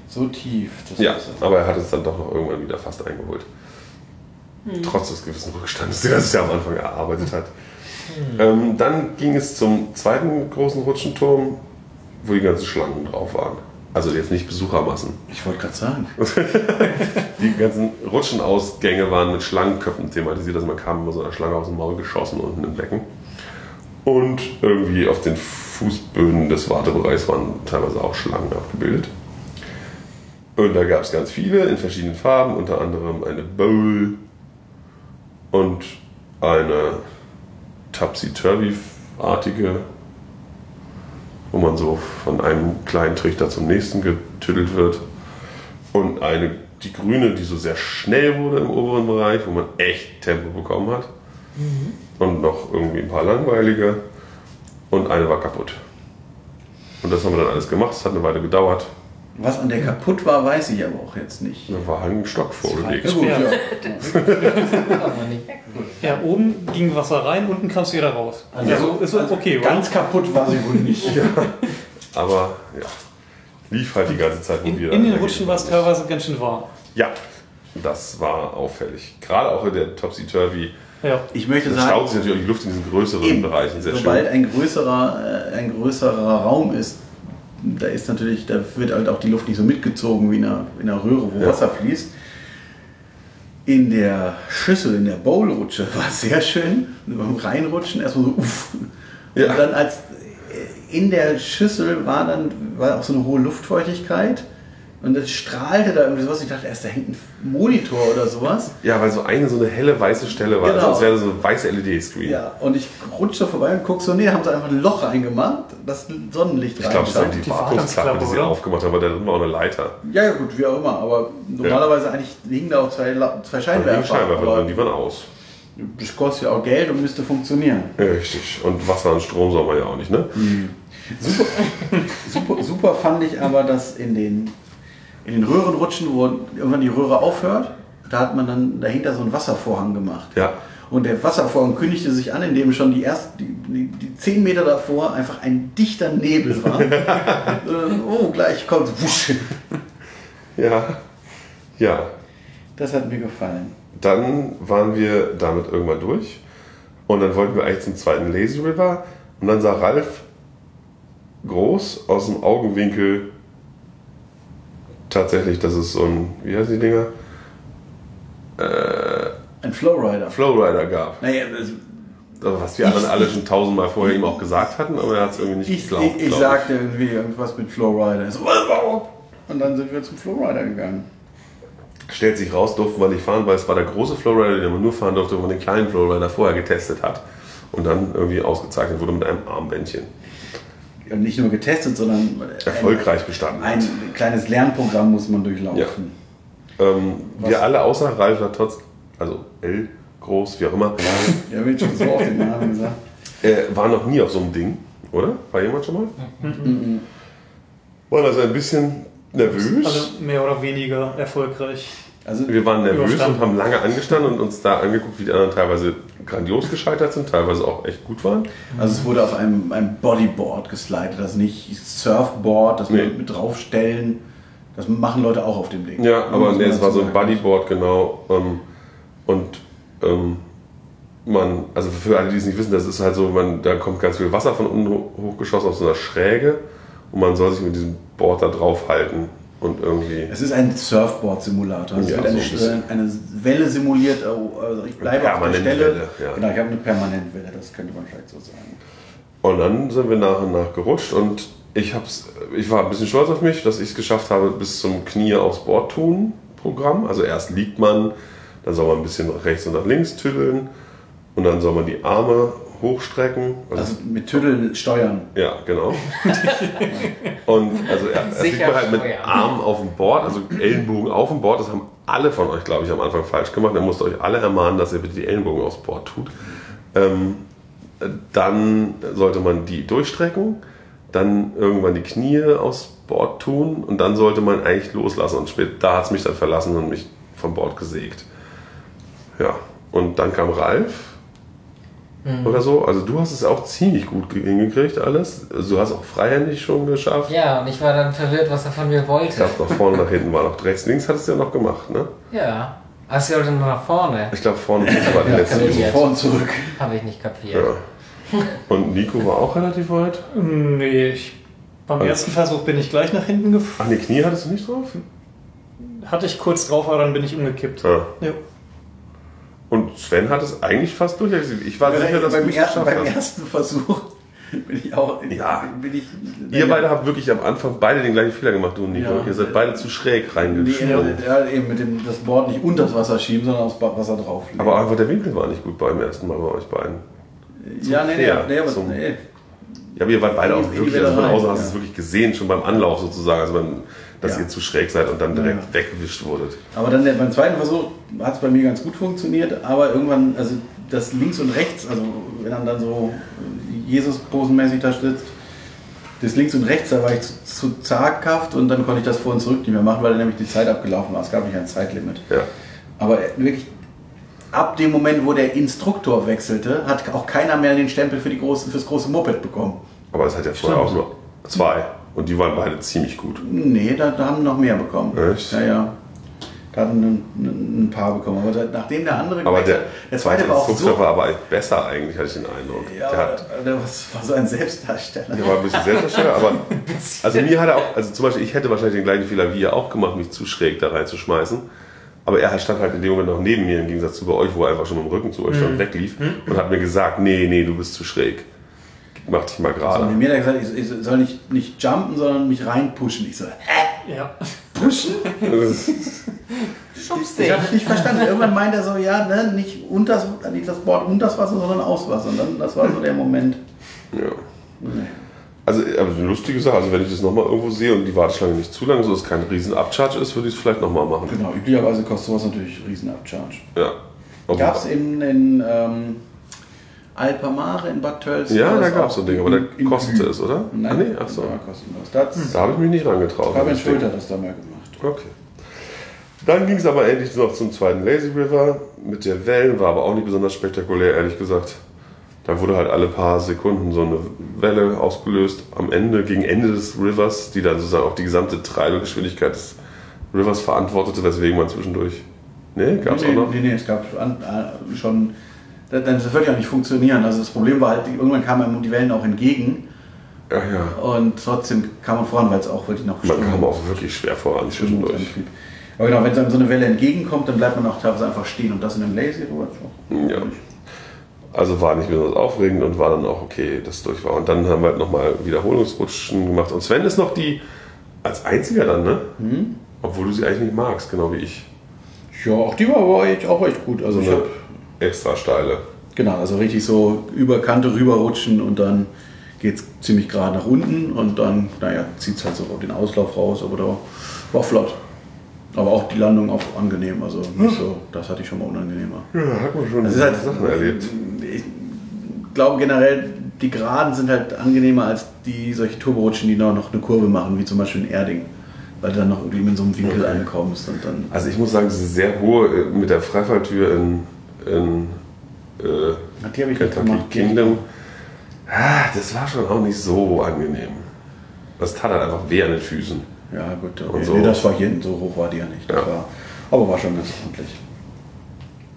So tief. Das Ja, Wasser. aber er hat es dann doch noch irgendwann wieder fast eingeholt. Trotz des gewissen Rückstandes, den er sich ja am Anfang erarbeitet hat. Ähm, dann ging es zum zweiten großen Rutschenturm, wo die ganzen Schlangen drauf waren. Also jetzt nicht Besuchermassen. Ich wollte gerade sagen. Die ganzen Rutschenausgänge waren mit Schlangenköpfen thematisiert. Also man kam immer so einer Schlange aus dem Maul geschossen unten im Becken. Und irgendwie auf den Fußböden des Wartebereichs waren teilweise auch Schlangen abgebildet. Und da gab es ganz viele in verschiedenen Farben, unter anderem eine Bowl und eine Topsy-Turvy-artige, wo man so von einem kleinen Trichter zum nächsten getüttelt wird. Und eine, die grüne, die so sehr schnell wurde im oberen Bereich, wo man echt Tempo bekommen hat. Und noch irgendwie ein paar langweilige. Und eine war kaputt. Und das haben wir dann alles gemacht. Es hat eine Weile gedauert. Was an der kaputt war, weiß ich aber auch jetzt nicht. Da war ein Stock vorgelegt. Ja, gut, Ja. ja. Ja, oben ging Wasser rein, unten kamst du wieder raus. Also, ist okay, oder? Ganz kaputt war sie wohl nicht. Aber ja, lief halt die ganze Zeit, wo In, wir in den Rutschen war es teilweise ganz schön warm. Ja, das war auffällig. Gerade auch in der Topsy-Turvy. Ja. Ich möchte Da sagen, staut sich natürlich auch die Luft in diesen größeren Eben. Bereichen sehr sobald schön. ein größerer, äh, ein größerer Raum ist, da ist natürlich, da wird halt auch die Luft nicht so mitgezogen wie in einer, in einer Röhre, wo Ja. Wasser fließt. In der Schüssel, in der Bowlrutsche war es sehr schön. Beim Reinrutschen erstmal so uff. Ja. Und dann als äh, in der Schüssel war dann war auch so eine hohe Luftfeuchtigkeit und es strahlte da irgendwie sowas. Ich dachte erst, da hängt ein Monitor oder sowas. Ja, weil so eine so eine helle weiße Stelle war. Genau. Also als wäre so eine weiße LED-Screen. Ja, und ich rutsche vorbei und gucke so, nee, haben sie einfach ein Loch reingemacht, das Sonnenlicht Ich glaube, das reinscheint. die, Die Wartungsklappe, die sie oder? aufgemacht haben, aber da drin war auch eine Leiter. Ja, ja, gut, wie auch immer, aber normalerweise eigentlich liegen da auch zwei, zwei Scheinwerfer. Scheinwerfer drin, die waren aus. das kostet ja auch Geld und müsste funktionieren. Ja, richtig. Und Wasser und Strom soll man ja auch nicht, ne? Super, super, super fand ich aber, dass in den, in den Röhrenrutschen, wo irgendwann die Röhre aufhört, da hat man dann dahinter so einen Wasservorhang gemacht. Ja. Und der Wasservorhang kündigte sich an, indem schon die ersten, die, die, die zehn Meter davor einfach ein dichter Nebel war. Äh, oh, gleich kommt wusch. Ja. Ja. Das hat mir gefallen. Dann waren wir damit irgendwann durch. Und dann wollten wir eigentlich zum zweiten Lazy River. Und dann sah Ralf groß aus dem Augenwinkel tatsächlich, dass es so ein, wie heißen die Dinger? Ein Flowrider. Flowrider gab. Naja, das, Also was die anderen alle schon tausendmal vorher ihm auch gesagt hatten, aber er hat es irgendwie nicht ich, geglaubt. ich, ich sagte irgendwie irgendwas mit Flowrider. So, und dann sind wir zum Flowrider gegangen. Stellt sich raus, durften wir nicht fahren, weil es war der große Flowrider, den man nur fahren durfte, wenn man den kleinen Flowrider vorher getestet hat. und dann irgendwie ausgezeichnet wurde mit einem Armbändchen. Ja, nicht nur getestet, sondern Erfolgreich bestanden. ein, ein kleines Lernprogramm muss man durchlaufen. Ähm, wir alle außer Ralf war trotz, also L groß, wie auch immer, Ja, wird schon so oft den Namen gesagt. äh, war noch nie auf so einem Ding, oder? War jemand schon mal? War also ein bisschen nervös. Also mehr oder weniger erfolgreich. Also wir waren nervös und haben lange angestanden und uns da angeguckt, wie die anderen teilweise grandios gescheitert sind, teilweise auch echt gut waren. Also es wurde auf einem, einem Bodyboard geslidet, das nicht Surfboard, das Nee. mit, draufstellen. Das machen Leute auch auf dem Ding. Ja, aber nee, es war so ein. Bodyboard, genau. Ähm, und ähm, man, also für alle, die es nicht wissen, das ist halt so, man, da kommt ganz viel Wasser von unten ho- hochgeschossen auf so einer Schräge und man soll sich mit diesem Board da drauf halten und irgendwie. Es ist ein Surfboard-Simulator. Also Ja, es wird eine, so ein bisschen. eine Welle simuliert. Also ich bleibe auf der Stelle. Welle, ja. Genau, ich habe eine Permanentwelle, das könnte man vielleicht so sagen. Und dann sind wir nach und nach gerutscht und ich, hab's, ich war ein bisschen stolz auf mich, dass ich es geschafft habe, bis zum Knie aufs Board tun Programm. Also erst liegt man, dann soll man ein bisschen nach rechts und nach links tüddeln und dann soll man die Arme hochstrecken. Also, Also mit Tüddeln steuern. ja, genau. und also erst liegt man halt mit steuern. Armen auf dem Board, also Ellenbogen auf dem Board. Das haben alle von euch, glaube ich, am Anfang falsch gemacht. Ihr musst euch alle ermahnen, dass ihr bitte die Ellenbogen aufs Board tut. Ähm, dann sollte man die durchstrecken, dann irgendwann die Knie aufs Board tun und dann sollte man eigentlich loslassen. Und spät, da hat es mich dann verlassen und mich vom Board gesägt. Ja, und dann kam Ralf oder so. Also du hast es auch ziemlich gut ge- hingekriegt alles. Also du hast auch freihändig schon geschafft. Ja, und ich war dann verwirrt, was er von mir Ich wollte. glaube, nach vorne, nach hinten war noch rechts, links hattest du ja noch gemacht, ne? Ja. Ach, sie wollte nur nach vorne. Ich glaube, vorne war die letzte also so Übung. vor und zurück. Habe ich nicht kapiert. Ja. Und Nico war auch relativ weit. Nee, ich, beim ersten Versuch bin ich gleich nach hinten gefahren. Ach, ne, Knie hattest du nicht drauf? Hatte ich kurz drauf, aber dann bin ich umgekippt. Ja. Ja. Und Sven hat es eigentlich fast durch. Ich war sicher, dass du beim, es er, geschafft beim ersten Versuch bin ich auch. Ja. Bin ich, Ihr beide habt wirklich am Anfang beide den gleichen Fehler gemacht, du und Nico. Ja. Ihr seid beide zu schräg Nee, reingesprungen. ja, eben mit dem das Board nicht unter das Wasser schieben, sondern aufs Wasser drauf. Aber einfach der Winkel war nicht gut beim ersten Mal bei euch beiden. ja, nee, nee, quer nee, aber, zum- nee. Ja, ihr wart beide auch wirklich, Welle also außen hast du ja. es wirklich gesehen, schon beim Anlauf sozusagen, also man, dass Ja. ihr zu schräg seid und dann direkt Ja. weggewischt wurdet. Aber dann beim zweiten Versuch hat es bei mir ganz gut funktioniert, aber irgendwann, also das links und rechts, also wenn man dann so Jesus-posenmäßig da sitzt, das links und rechts, da war ich zu, zu zaghaft und dann konnte ich das vor und zurück nicht mehr machen, weil dann nämlich die Zeit abgelaufen war. Es gab nicht ein Zeitlimit. Ja. Aber wirklich ab dem Moment, wo der Instruktor wechselte, hat auch keiner mehr den Stempel für die große, fürs große Moped bekommen. Aber es hat ja vorher auch nur zwei. Und die waren beide ziemlich gut. Nee, da, da haben noch mehr bekommen. Echt? Ja, ja. Da hatten ein, ein, paar bekommen. Aber nachdem der andere Aber der, der zweite war auch Instruktor so. war aber besser eigentlich, hatte ich den Eindruck. Ja, der, hat, der war war so ein Selbstdarsteller. der war ein bisschen Selbstdarsteller, aber also mir hat er auch, also zum Beispiel, ich hätte wahrscheinlich den gleichen Fehler wie ihr auch gemacht, mich zu schräg da reinzuschmeißen. Aber er stand halt in dem Moment noch neben mir, im Gegensatz zu bei euch, wo er einfach schon mit dem Rücken zu euch stand und weglief und hat mir gesagt, nee, nee, du bist zu schräg. Mach dich mal Also, gerade. mir hat er gesagt, ich, ich soll nicht, nicht jumpen, sondern mich reinpushen. Ich so, hä? Ja. Pushen? Schubst Ich dich. habe nicht verstanden. Irgendwann meint er so, ja, ne, nicht, unters, nicht das Board unters Wasser, sondern aus Wasser. Und dann, das war so der Moment. Ja. Also, aber eine lustige Sache, also wenn ich das nochmal irgendwo sehe und die Warteschlange nicht zu lang, so dass es kein riesen Upcharge ist, würde ich es vielleicht nochmal machen. Genau, üblicherweise kostet sowas natürlich riesen Upcharge. Ja. Gab es in, in ähm, Alpamare in Bad Tölz? Ja, da gab es so ein Ding, aber da in kostete es, oder? Nein, Ah, nee, ach so. Kostenlos. Da Da habe ich mich nicht rangetraut. Fabian. Schulter hat das da mal gemacht. Okay. Dann ging es aber endlich noch zum zweiten Lazy River mit der Wellen, war aber auch nicht besonders spektakulär, ehrlich gesagt. Da wurde halt alle paar Sekunden so eine Welle ausgelöst. Am Ende, gegen Ende des Rivers, die dann sozusagen auch die gesamte Treibegeschwindigkeit des Rivers verantwortete, weswegen man zwischendurch. Nee, gab es nee, auch noch? Nee, nee, es gab äh, schon. Das, das würde ja nicht funktionieren. Also das Problem war halt, irgendwann kamen die Wellen auch entgegen Ja, ja. und trotzdem kam man voran, weil es auch wirklich noch Man kam auch wirklich schwer voran zwischendurch. Aber genau, wenn einem so eine Welle entgegenkommt, dann bleibt man auch teilweise einfach stehen und das in einem Lazy. Ja. Also war nicht besonders aufregend und war dann auch okay, dass es durch war. Und dann haben wir halt nochmal Wiederholungsrutschen gemacht. Und Sven ist noch die als einziger dann, ne? Hm? Obwohl du sie eigentlich nicht magst, genau wie ich. Ja, auch die war aber echt, auch echt gut. Also So ich eine extra steile. Genau, also richtig so über Kante rüberrutschen und dann geht es ziemlich gerade nach unten und dann, naja, zieht es halt so den Auslauf raus, aber da war flott. Aber auch die Landung auch angenehm, also nicht so, das hatte ich schon mal unangenehmer. Ja, hat man schon Das ist halt, Sachen erlebt. Ich glaube generell, die Geraden sind halt angenehmer als die solche Turborutschen, die noch noch eine Kurve machen, wie zum Beispiel in Erding. Weil du dann noch irgendwie in so einem Winkel Okay. einkommst und dann. Also ich muss sagen, diese sehr hohe äh, mit der Freifalltür in, in äh, Die habe ich Kentucky gemacht. Kingdom, ah, das war schon auch nicht so angenehm. Das tat halt einfach weh an den Füßen. Ja, gut, okay. Und so. Nee, das war hier, so hoch war die ja nicht. Ja. war, aber war schon ganz ordentlich.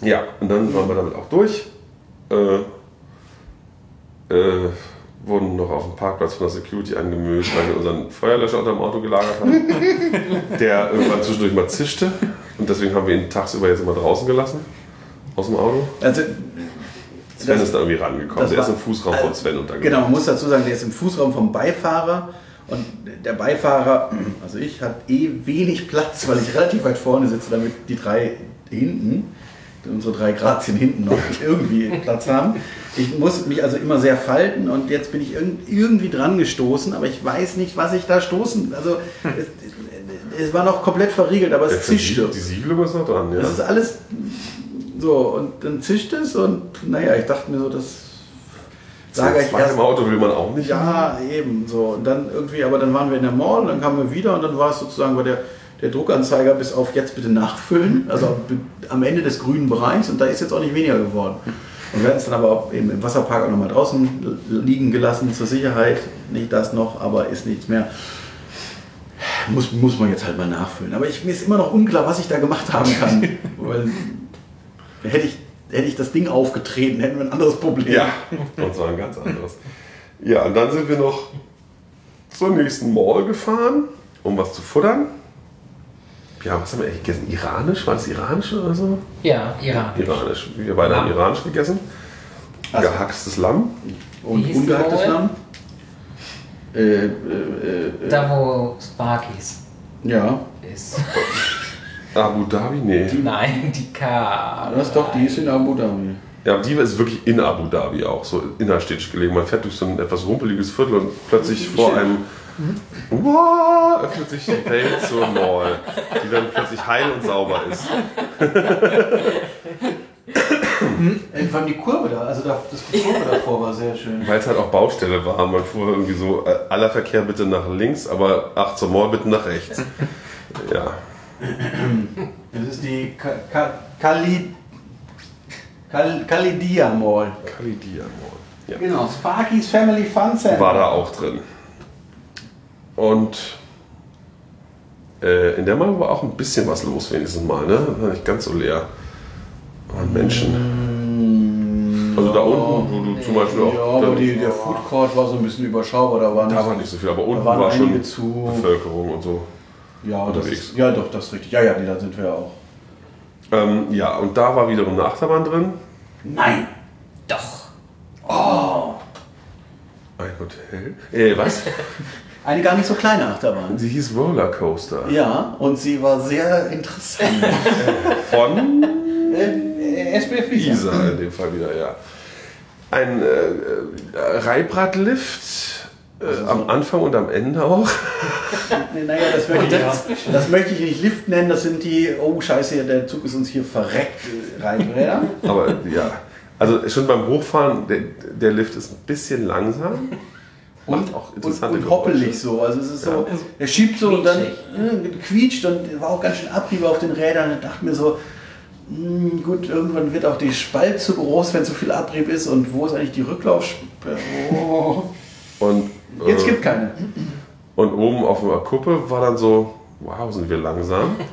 Ja, und dann waren wir damit auch durch. Äh, äh, wurden noch auf dem Parkplatz von der Security angemüllt, weil wir unseren Feuerlöscher unter dem Auto gelagert haben. der irgendwann zwischendurch mal zischte. Und deswegen haben wir ihn tagsüber jetzt immer draußen gelassen. Aus dem Auto. Also, Sven Das- ist da irgendwie rangekommen. Der ist war- im Fußraum von Sven untergebracht. Genau, man muss dazu sagen, der ist im Fußraum vom Beifahrer und der Beifahrer, also ich, hat eh wenig Platz, weil ich relativ weit vorne sitze, damit die drei hinten, unsere drei Grazien hinten noch irgendwie Platz haben. Ich muss mich also immer sehr falten und jetzt bin ich irgend- irgendwie dran gestoßen, aber ich weiß nicht, was ich da stoßen. Also es, es war noch komplett verriegelt, aber es zischte. Versiegel- Die Siegelung ist noch dran, ja. Das ist alles so und dann zischt es und naja, ich dachte mir so, das sage ich erst im Auto will man auch nicht. ja, eben so. Und dann irgendwie, aber dann waren wir in der Mall, dann kamen wir wieder und dann war es sozusagen bei der, der Druckanzeiger bis auf jetzt bitte nachfüllen, also am Ende des grünen Bereichs und da ist jetzt auch nicht weniger geworden. Und wir hatten es dann aber eben im Wasserpark auch nochmal draußen liegen gelassen zur Sicherheit. Nicht das noch, aber ist nichts mehr. Muss, muss man jetzt halt mal nachfüllen. Aber ich, mir ist immer noch unklar, was ich da gemacht haben kann. Weil hätte ich, hätte ich das Ding aufgetreten, hätten wir ein anderes Problem. Ja, und zwar ein ganz anderes. Ja, und dann sind wir noch zur nächsten Mall gefahren, um was zu futtern. Ja, was haben wir eigentlich gegessen? Iranisch? War das iranisch oder so? Ja, Iran. Iranisch. Wir beide haben iranisch gegessen. Also- Gehackstes Lamm. Und Wie hieß die ungehacktes Mall? Lamm? Äh, äh, äh, Da, wo Sparkies ja, ist. Abu Dhabi? Nee. Nein, die K. das ist doch, die ist in Abu Dhabi. Ja, aber die ist wirklich in Abu Dhabi auch, so innerstädtisch gelegen. Man fährt durch so ein etwas rumpeliges Viertel und plötzlich vor einem wow, öffnet sich die Welt zur Mall, die dann plötzlich heil und sauber ist. Äh, Vor allem die Kurve da, also da, das Kurve davor war sehr schön. Weil es halt auch Baustelle war. Man fuhr irgendwie so, äh, aller Verkehr bitte nach links, aber ach, zur Mall bitte nach rechts. Ja. Das ist die Ka Ka Kali Kal Kalidia Mall. Kalidia Mall. Ja. Genau, Sparky's Family Fun Center. War da auch drin. Und äh, in der Mall war auch ein bisschen was los, wenigstens mal, ne? War nicht ganz so leer. Und Menschen. Also da unten, wo du zum Beispiel auch. Ja, aber die, der Food Court war so ein bisschen überschaubar, da war nicht, da war nicht so viel, aber unten war schon zu- Bevölkerung und so. Ja, das unterwegs. ist, ja, doch, das ist richtig. Ja, ja, nee, da sind wir ja auch. Ähm, ja, und da war wiederum eine Achterbahn drin. Nein! Doch. Ein Hotel. Äh, was? Eine gar nicht so kleine Achterbahn. Sie hieß Rollercoaster. Ja, und sie war sehr interessant. Von äh, SBF Visa. Isa in dem Fall wieder, ja. Ein äh, äh, Äh, am Anfang und am Ende auch. Nee, naja, das möchte, ich, Ja. das möchte ich nicht Lift nennen, das sind die, oh scheiße, der Zug ist uns hier verreckt, äh, Reibräder. Aber ja, also schon beim Hochfahren, der, der Lift ist ein bisschen langsam. Macht auch und, interessante und hoppelig Geräusche. so. Also es ist so, Ja. er schiebt so und dann äh, quietscht und war auch ganz schön Abrieb auf den Rädern. Und dachte mir so, hm, gut, irgendwann wird auch die Spalt zu groß, wenn zu viel Abrieb ist. Und wo ist eigentlich die Rücklaufsperre? Oh. Und, Jetzt äh, gibt keine. und oben auf der Kuppe war dann so, wow, sind wir langsam.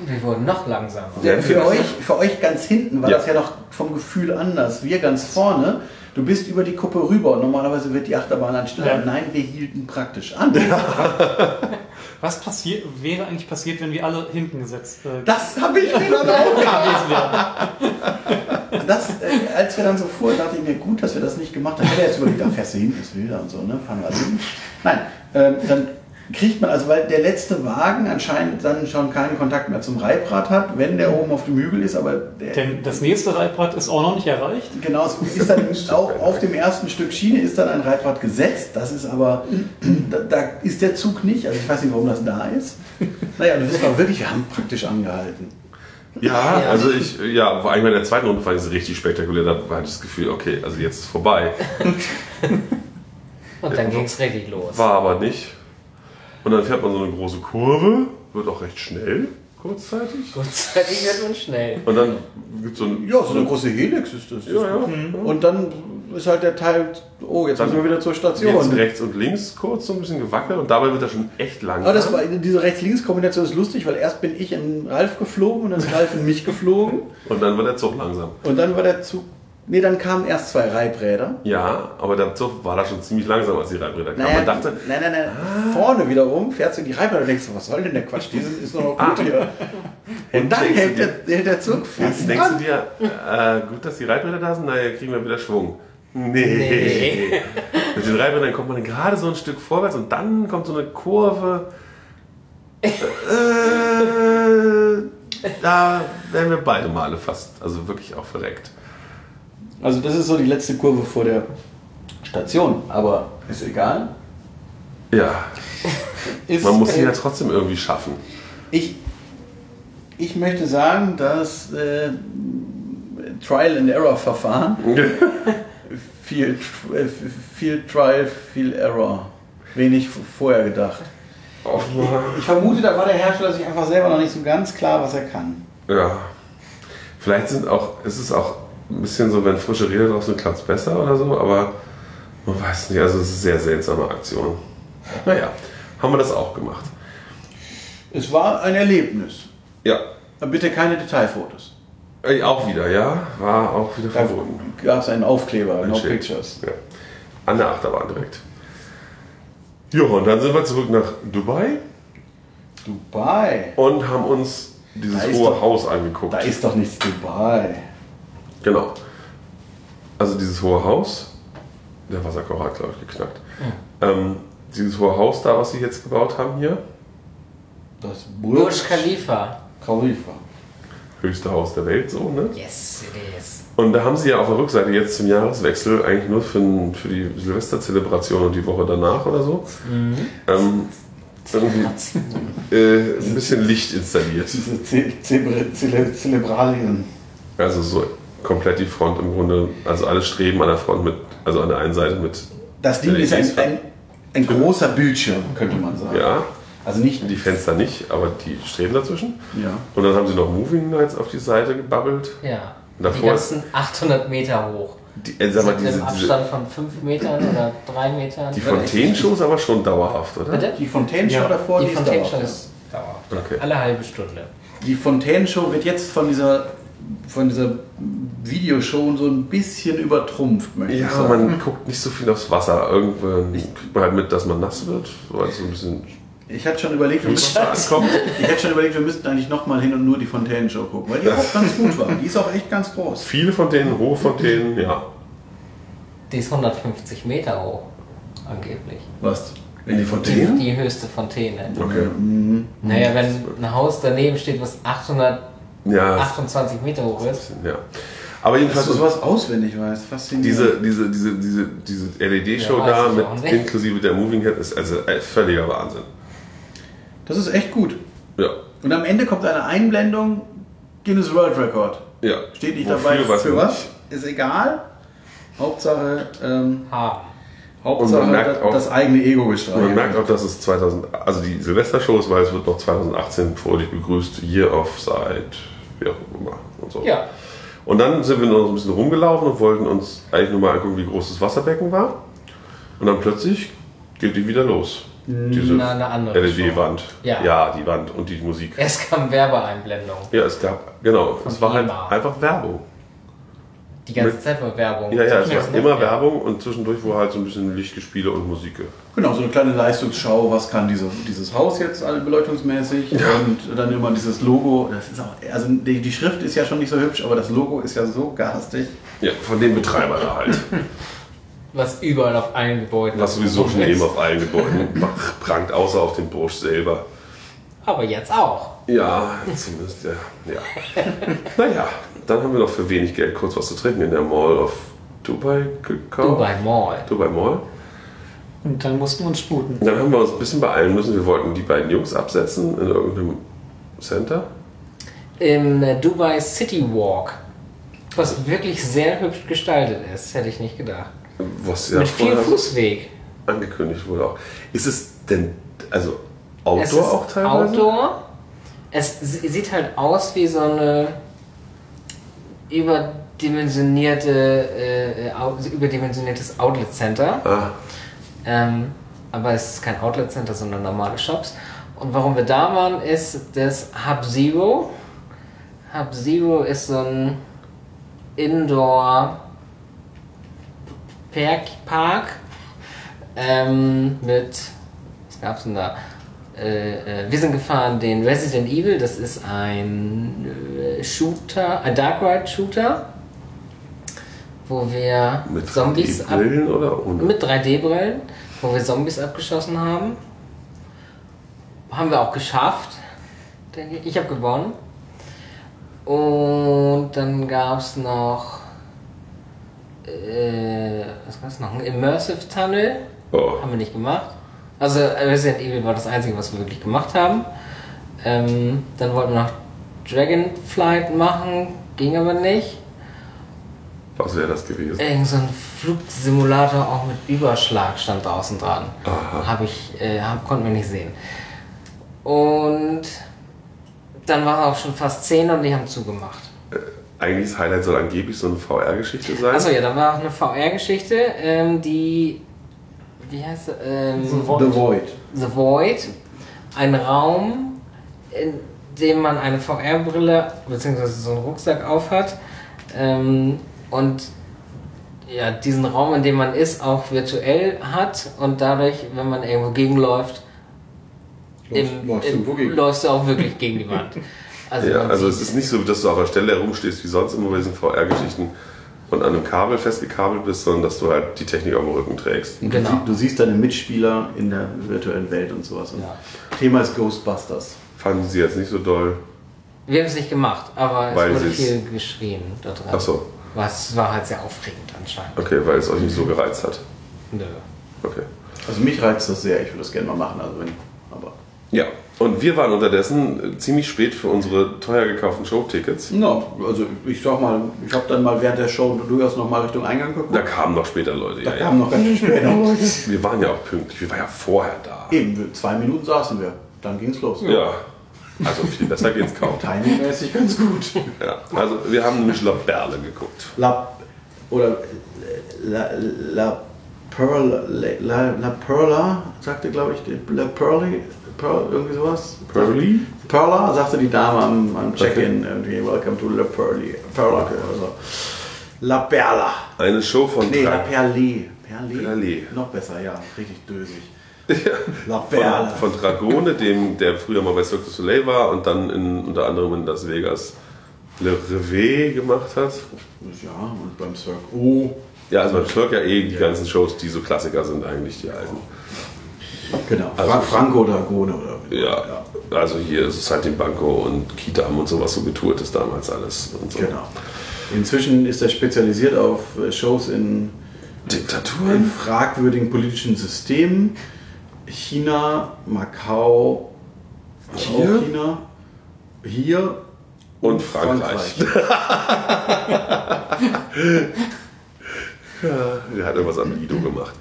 Wir wurden noch langsamer. Ja, Für euch, für euch ganz hinten war Ja. das ja noch vom Gefühl anders. Wir ganz vorne, du bist über die Kuppe rüber und normalerweise wird die Achterbahn dann schneller. Ja. Nein, wir hielten praktisch an. Was passiert, wäre eigentlich passiert, wenn wir alle hinten gesetzt äh, Das habe ich mir dann auch gewesen das, äh, als wir dann so fuhren, dachte ich mir, gut, dass wir das nicht gemacht haben. Ich hätte jetzt überlegt, da fährst du hin, ist wilder und so, ne? Fahren wir also hin. Nein, ähm, dann kriegt man, also weil der letzte Wagen anscheinend dann schon keinen Kontakt mehr zum Reibrad hat, wenn der oben auf dem Hügel ist, aber der, Denn das nächste Reibrad ist auch noch nicht erreicht. genau, es ist dann auch auf dem ersten Stück Schiene ist dann ein Reibrad gesetzt, das ist aber, da, da ist der Zug nicht, also ich weiß nicht, warum das da ist. Naja, das ist aber wirklich, wir haben praktisch angehalten. Ja, Ja. also ich, ja, vor allem in der zweiten Runde fand ich es richtig spektakulär. Da hatte ich das Gefühl, okay, also jetzt ist vorbei. Und dann ging es richtig los. War aber nicht. Und dann fährt man so eine große Kurve, wird auch recht schnell, kurzzeitig. Kurzzeitig wird man schnell. Und dann gibt es so ein. Ja, so eine große Helix ist das. Ja, ja. Und dann ist halt der Teil, oh, jetzt Dann müssen wir wieder zur Jetzt Station. rechts und links kurz so ein bisschen gewackelt und dabei wird er schon echt lang. Aber das war, diese Rechts-Links-Kombination ist lustig, weil erst bin ich in Ralf geflogen und dann ist Ralf in mich geflogen. Und dann war der Zug langsam. Und dann war der Zug. Nee, dann kamen erst zwei Reibräder. Ja, aber der Zug war da schon ziemlich langsam, als die Reibräder kamen. Naja, Man dachte, nein, nein, nein. Vorne wiederum fährst du in die Reibräder und denkst, du, was soll denn der Quatsch? Dieses ist doch noch gut Ah. hier. Und dann denkst du hält dir- der, hält der Zug fest. Jetzt denkst du dir, äh, gut, dass die Reibräder da sind, naja, kriegen wir wieder Schwung. Nee. Nee. Mit den Reibrädern kommt man gerade so ein Stück vorwärts und dann kommt so eine Kurve. Äh, da werden wir beide Male fast, also wirklich auch verreckt. Also das ist so die letzte Kurve vor der Station. Aber ist egal. Ja, Ist, man muss sie äh, ja trotzdem irgendwie schaffen. Ich, ich möchte sagen, dass äh, Trial-and-Error-Verfahren viel, äh, viel Trial, viel Error. Wenig vorher gedacht. Ich vermute, da war der Hersteller sich einfach selber noch nicht so ganz klar, was er kann. Ja. Vielleicht sind auch, ist es auch ein bisschen so, wenn frische Räder drauf sind, klappt es besser oder so, aber man weiß nicht, also es ist eine sehr seltsame Aktion. Naja, haben wir das auch gemacht. Es war ein Erlebnis. Ja, Aber bitte keine Detailfotos. Äh, auch wieder, ja, war auch wieder Da verboten. gab es einen Aufkleber, Ein no Schild. pictures. Ja. An der Achterbahn direkt. Ja, und dann sind wir zurück nach Dubai Dubai. und haben uns dieses hohe doch- Haus angeguckt. Da ist doch nichts Dubai. Genau. Also dieses hohe Haus, der Wasserkocher hat, glaube ich, geknackt. Ähm, dieses hohe Haus da, was sie jetzt gebaut haben hier, Das Burj Khalifa. Khalifa. höchste Haus der Welt, so, ne? Yes, it is. Und da haben sie ja auf der Rückseite jetzt zum Jahreswechsel eigentlich nur für, für die Silvesterzelebration und die Woche danach oder so ähm, irgendwie äh, ein bisschen Licht installiert. Diese Ze Zelebralien. Also so komplett die Front im Grunde, also alle Streben an der Front mit, also an der einen Seite mit, Das Ding ist ein, ein, ein großer Bildschirm, könnte man sagen. ja, Also nicht die Fenster nicht, aber die Streben dazwischen. Ja. Und dann haben sie noch Moving Lights auf die Seite gebabbelt. Ja. Die Davor ganzen 800 Meter hoch. Die, äh, sag mal, Mit diese, Abstand von 5 Metern oder 3 Metern. die Fontänenshow ist aber schon dauerhaft, oder? Bitte? Die Fontänenshow Ja. davor, Die die, ist Fontänenshow dauerhaft. ist dauerhaft. Okay. Alle halbe Stunde. Die Fontänenshow wird jetzt von dieser, von dieser Videoshow so ein bisschen übertrumpft, möchte ich Ja, sagen. man guckt nicht so viel aufs Wasser. Irgendwann kriegt man halt mit, dass man nass wird, weil so ein bisschen Ich hatte schon überlegt, wir ankommt. ich hätte schon überlegt, wir müssten eigentlich nochmal hin und nur die Fontänenshow gucken, weil die auch ganz gut war. Die ist auch echt ganz groß. Viele von denen, hohe Fontänen, ja. Die ist 150 Meter hoch. Angeblich. Was? In die Die, Fontänen? die höchste Fontäne. Okay. Mhm. Naja, wenn ein Haus daneben steht, was 828 Ja, Meter hoch ist. ja. Aber Dass jedenfalls du sowas auswendig weißt, faszinierend. diese, diese, diese, diese, diese LED-Show Ja, da mit inklusive der Moving Head ist also ein völliger Wahnsinn. Das ist echt gut. Ja, Und am Ende kommt eine Einblendung, Guinness World Record. ja. Steht nicht Wofür, dabei, weiß für was, nicht. ist egal. Hauptsache, ähm. Hauptsache man merkt das, auch- das eigene Ego Und gestreichelt. man merkt auch, dass es 2000, also die Silvestershow ist, weil es wird noch 2018 fröhlich begrüßt, Year of Sight, wie auch immer und so. Ja. Und dann sind wir noch ein bisschen rumgelaufen und wollten uns eigentlich nur mal angucken, wie groß das Wasserbecken war. Und dann plötzlich geht die wieder los. Diese Na, eine andere LED-Wand. Ja. ja, die Wand und die Musik. Erst kam Werbeeinblendung. Ja, es gab, genau, es war halt einfach Werbung. Die ganze Mit- Zeit war Werbung. Ja, ja, es Ja, war immer Ja. Werbung und zwischendurch war halt so ein bisschen Lichtgespiele und Musik. Genau, so eine kleine Leistungsschau, was kann diese, dieses Haus jetzt alle beleuchtungsmäßig und dann immer dieses Logo. Das ist auch, also die, die Schrift ist ja schon nicht so hübsch, aber das Logo ist ja so garstig. Ja, von dem Betreiber da halt. Was überall auf allen Gebäuden Was sowieso schon eben auf allen Gebäuden prangt, außer auf dem Bursch selber. Aber jetzt auch. Ja, zumindest, ja. ja. naja, dann haben wir noch für wenig Geld kurz was zu trinken in der Mall of Dubai gekauft. Dubai Mall. Dubai Mall. Und dann mussten wir uns sputen. Dann haben wir uns ein bisschen beeilen müssen. Wir wollten die beiden Jungs absetzen in irgendeinem Center. Im äh, Dubai City Walk. Was wirklich sehr hübsch gestaltet ist, hätte ich nicht gedacht. Was ja Mit viel Fußweg. angekündigt wurde auch. Ist es denn, also Es Outdoor ist auch teilweise? Outdoor. Es sieht halt aus wie so eine überdimensionierte, äh, äh, überdimensioniertes Outlet Center. Ah, Ähm, aber es ist kein Outlet Center, sondern normale Shops. Und warum wir da waren, ist das Hub Zero. Hub Zero ist so ein Indoor Park, Park ähm, mit, was gab's denn da? Äh, äh, wir sind gefahren den Resident Evil, das ist ein äh, Shooter, ein Dark Ride Shooter, wo wir mit Zombies ab, oder ohne? mit 3D-Brillen, wo wir Zombies abgeschossen haben. Haben wir auch geschafft. denke Ich Ich habe gewonnen. Und dann gab es noch. Äh, was gab's noch? Ein Immersive Tunnel. Oh. Haben wir nicht gemacht. Also Resident Evil war das Einzige, was wir wirklich gemacht haben. Ähm, dann wollten wir noch Dragonflight machen. Ging aber nicht. Was wäre das gewesen? Irgend so ein Flugsimulator auch mit Überschlag stand draußen dran. Aha. Habe ich, äh, hab, konnten wir nicht sehen. Und dann war es auch schon fast 10 und die haben zugemacht. Eigentlich das Highlight soll angeblich so eine VR-Geschichte sein. Achso, ja, dann war auch eine VR-Geschichte, ähm, die, wie heißt? Ähm, The Void. The Void. Ein Raum, in dem man eine VR-Brille bzw. so einen Rucksack aufhat. Ähm, und ja, diesen Raum, in dem man ist, auch virtuell hat und dadurch, wenn man irgendwo gegenläuft, Läufst- du läufst du auch wirklich gegen die Wand. Also, ja, also es ist nicht so, dass du auf der Stelle herumstehst wie sonst immer bei diesen VR-Geschichten und an einem Kabel festgekabelt bist, sondern dass du halt die Technik auf dem Rücken trägst. Genau. Du, sie- du siehst deine Mitspieler in der virtuellen Welt und sowas. Und Ja. Thema ist Ghostbusters. Fanden sie jetzt nicht so doll. Wir haben es nicht gemacht, aber Weil es wurde viel geschrien da dran. Ach so, Was war halt sehr aufregend anscheinend. okay, weil es euch nicht so gereizt hat. Nö. Okay. Also mich reizt das sehr, ich würde das gerne mal machen. Also wenn, aber Ja, und wir waren unterdessen äh, ziemlich spät für unsere teuer gekauften Showtickets. no, also ich sag mal, ich habe dann mal während der Show durchaus noch mal Richtung Eingang geguckt. Da kamen noch später Leute. Da Ja, kamen ja. noch ganz schön später Leute. Wir waren ja auch pünktlich, wir waren ja vorher da. Eben, zwei Minuten saßen wir. Dann ging's los. Ja, also viel besser geht's kaum. Timingmäßig ganz gut. Ja, also wir haben nämlich La Perle geguckt. La oder La, La Pearl La, La Perla, sagte glaube ich, La Pearly, Pearl, irgendwie sowas. Pearly? Perla, sagte die Dame am, am Check-in irgendwie, welcome to La Pearly. Perla, also. La Perla. Eine Show von Nee, La drei, Perle. Perle? Perle. Noch besser, ja, richtig dösig. La Perla. von, von Dragone, dem, der früher mal bei Cirque du Soleil war und dann in, unter anderem in Las Vegas Le Reveille gemacht hat. Ja, und beim Cirque. Oh. Ja, also beim Cirque ja eh die ganzen Shows, die so Klassiker sind, eigentlich die alten. Genau. Also- Fra Franco Dragone oder Ja, also hier ist es halt den Banco und Kitam und sowas so getourt ist damals alles. Und so. Genau. Inzwischen ist er spezialisiert auf äh, Shows in, in Diktaturen? fragwürdigen politischen Systemen. China, Macau, also Hier? auch China, hier Und Frankreich. Der hat irgendwas am Lido gemacht.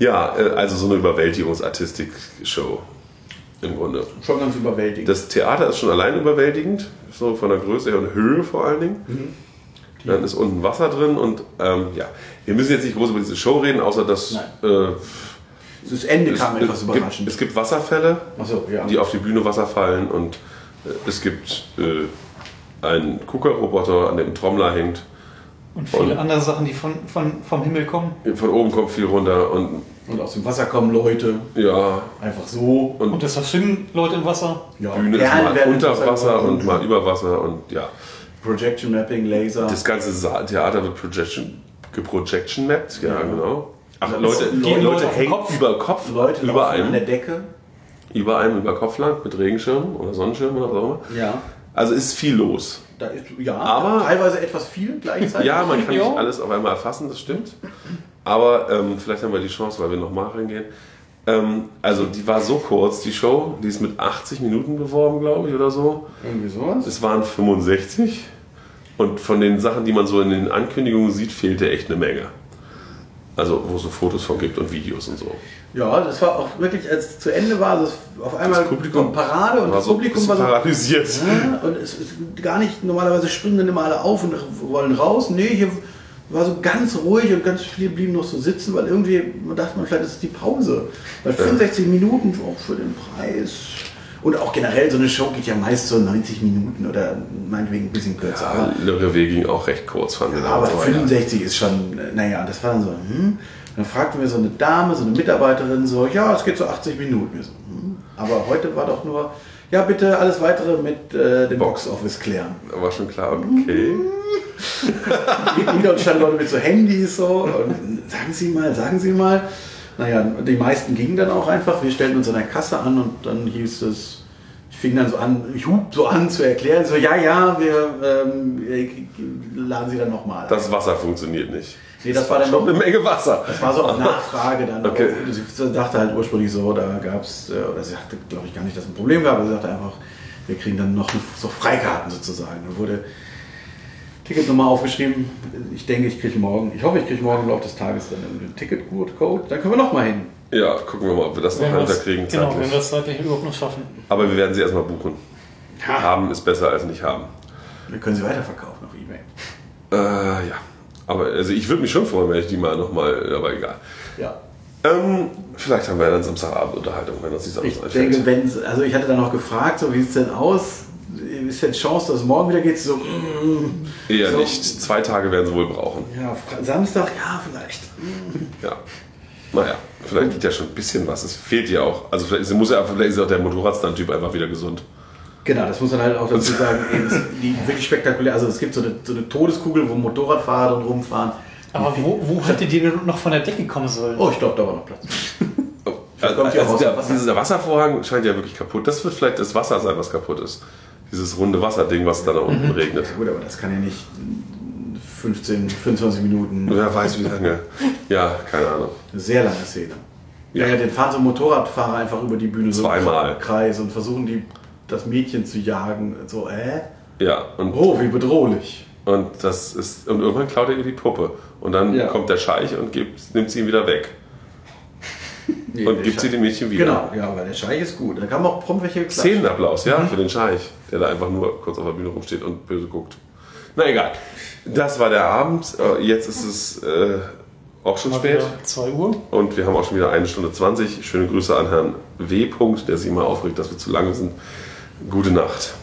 Ja, äh, also so eine Überwältigungsartistik-Show im Grunde. Schon ganz überwältigend. Das Theater ist schon allein überwältigend, so von der Größe her und Höhe vor allen Dingen. Dann ist unten Wasser drin und ähm, ja, wir müssen jetzt nicht groß über diese Show reden, außer dass äh, das Ende kam es, etwas überraschend. gibt, es gibt Wasserfälle, Achso, ja. die auf die Bühne Wasser fallen und äh, es gibt äh, einen Kuckerroboter, an dem ein Trommler hängt. Und viele Und- andere Sachen, die von, von, vom Himmel kommen. Von oben kommt viel runter und Und aus dem Wasser kommen Leute. ja, Einfach so. und, Und das verschwinden Leute im Wasser. ja, Bühne ist mal unter Wasser und mal über Wasser und ja. Projection Mapping, Laser. Das ganze Theater wird Projection, geprojection mapped, ja, genau. Ach, Leute, Leute- Leute, Leute hängen Kopf. über Kopf, Leute über laufen an einem, der Decke. über einem über Kopf lang mit Regenschirm oder Sonnenschirm oder was auch immer. Ja. Also ist viel los. Da ist, ja, Aber- teilweise etwas viel gleichzeitig. Ja, man kann Ja. nicht alles auf einmal erfassen, das stimmt. Aber ähm, vielleicht haben wir die Chance, weil wir nochmal reingehen. Ähm, also die war so kurz, die Show, die ist mit 80 Minuten beworben, glaube ich, oder so. Irgendwie sowas. Es waren 65. Und von den Sachen, die man so in den Ankündigungen sieht, fehlte echt eine Menge. Also wo es so Fotos von gibt und Videos und so. Ja, das war auch wirklich, als es zu Ende war, das auf einmal Das Publikum Parade und das so Publikum war so. paralysiert. Ja, und es ist gar nicht, normalerweise springen dann immer alle auf und wollen raus. Nee, hier war so ganz ruhig und ganz viele blieben noch so sitzen, weil irgendwie man dachte man, vielleicht ist es die Pause. Weil 65 Minuten auch für den Preis. Und auch generell, so eine Show geht ja meist so 90 Minuten oder meinetwegen ein bisschen kürzer. Ja, Le Revé ging auch recht kurz, fand ich. aber So, 65 ist schon, äh, naja, das war dann so, hm. Dann fragten wir so eine Dame, so eine Mitarbeiterin, so, ja, es geht so 80 Minuten. Wir so, hm. Aber heute war doch nur, ja, bitte alles weitere mit äh, dem Box. Box-Office klären. Da war schon klar, okay. Hinter uns standen Leute mit so Handys so und sagen Sie mal, sagen Sie mal. Naja, die meisten gingen dann auch einfach. Wir stellten uns an der Kasse an und dann hieß es, ich fing dann so an, ich hub so an zu erklären, so, ja, ja, wir ähm, äh, laden Sie dann nochmal. Das Wasser funktioniert nicht. Nee, das war dann Schon noch eine Menge Wasser. Das war so auf Nachfrage dann. Okay. Aber Sie dachte halt ursprünglich so, da gab es, oder sie sagte, glaube ich, gar nicht, dass es ein Problem gab, aber sie sagte einfach, wir kriegen dann noch so Freikarten sozusagen. Dann wurde Ticketnummer aufgeschrieben. Ich denke, ich kriege morgen, ich hoffe, ich kriege morgen im Laufe des Tages dann einen Ticketcode. Dann können wir noch mal hin. Ja, gucken wir mal, ob wir das noch Wenn wir das, hinterkriegen. genau, zeitlich. wenn wir das zeitlich überhaupt noch schaffen. Aber wir werden sie erstmal buchen. Ha, Haben ist besser als nicht haben. wir können sie weiterverkaufen auf Ebay. Äh, ja. Aber also ich würde mich schon freuen, wenn ich die mal nochmal, aber egal. Ja. Ähm, vielleicht haben wir ja dann Samstagabend Unterhaltung, wenn uns die Sache Ich einfällt. denke, wenn, also ich hatte dann noch gefragt, so wie sieht es denn aus? Ist denn Chance, dass es morgen wieder geht? So, mm, Eher so, nicht. Zwei Tage werden sie wohl brauchen. Ja, Samstag, ja, vielleicht. Ja. Naja, vielleicht geht ja schon ein bisschen was. Es fehlt ja auch. Also vielleicht, sie muss ja, vielleicht ist auch der Motorradstand-Typ einfach wieder gesund. Genau, das muss man halt auch dazu sagen. die wirklich spektakulär. Also es gibt so eine, so eine Todeskugel, wo Motorradfahrer drin rumfahren. Aber wo, wo hätte die denn noch von der Decke kommen sollen? Oh, ich glaube, da war noch Platz. Also, hier also raus, der, Wasser. dieser Wasservorhang scheint ja wirklich kaputt. Das wird vielleicht das Wasser sein, was kaputt ist. Dieses runde Wasserding, was da, da unten Mhm. regnet. Gut, aber das kann ja nicht 15, 25 Minuten. Wer weiß wie lange. Ja, keine Ahnung. Eine sehr lange Szene. Ja. Ja, ja, den fahren so Motorradfahrer einfach über die Bühne so im Zweimal. Kreis und versuchen die, das Mädchen zu jagen. So, äh? Ja, und, Oh, wie bedrohlich. und das ist. Und irgendwann klaut er ihr die Puppe. Und dann Ja. kommt der Scheich und gibt, nimmt sie ihn wieder weg. Nee, Und gibt sie Scheich- dem Mädchen wieder. Genau, ja, aber der Scheich ist gut. Da kam auch prompt welche geklatscht. Szenenapplaus, ja, Mhm. für den Scheich, der da einfach nur kurz auf der Bühne rumsteht und böse guckt. Na egal. Das war der Abend. Äh, Jetzt ist es äh, auch schon Mal spät. wieder 2 Uhr. Und wir haben auch schon wieder eine Stunde 20. Schöne Grüße an Herrn W. Punkt, der sich immer aufregt, dass wir zu lange sind. Gute Nacht.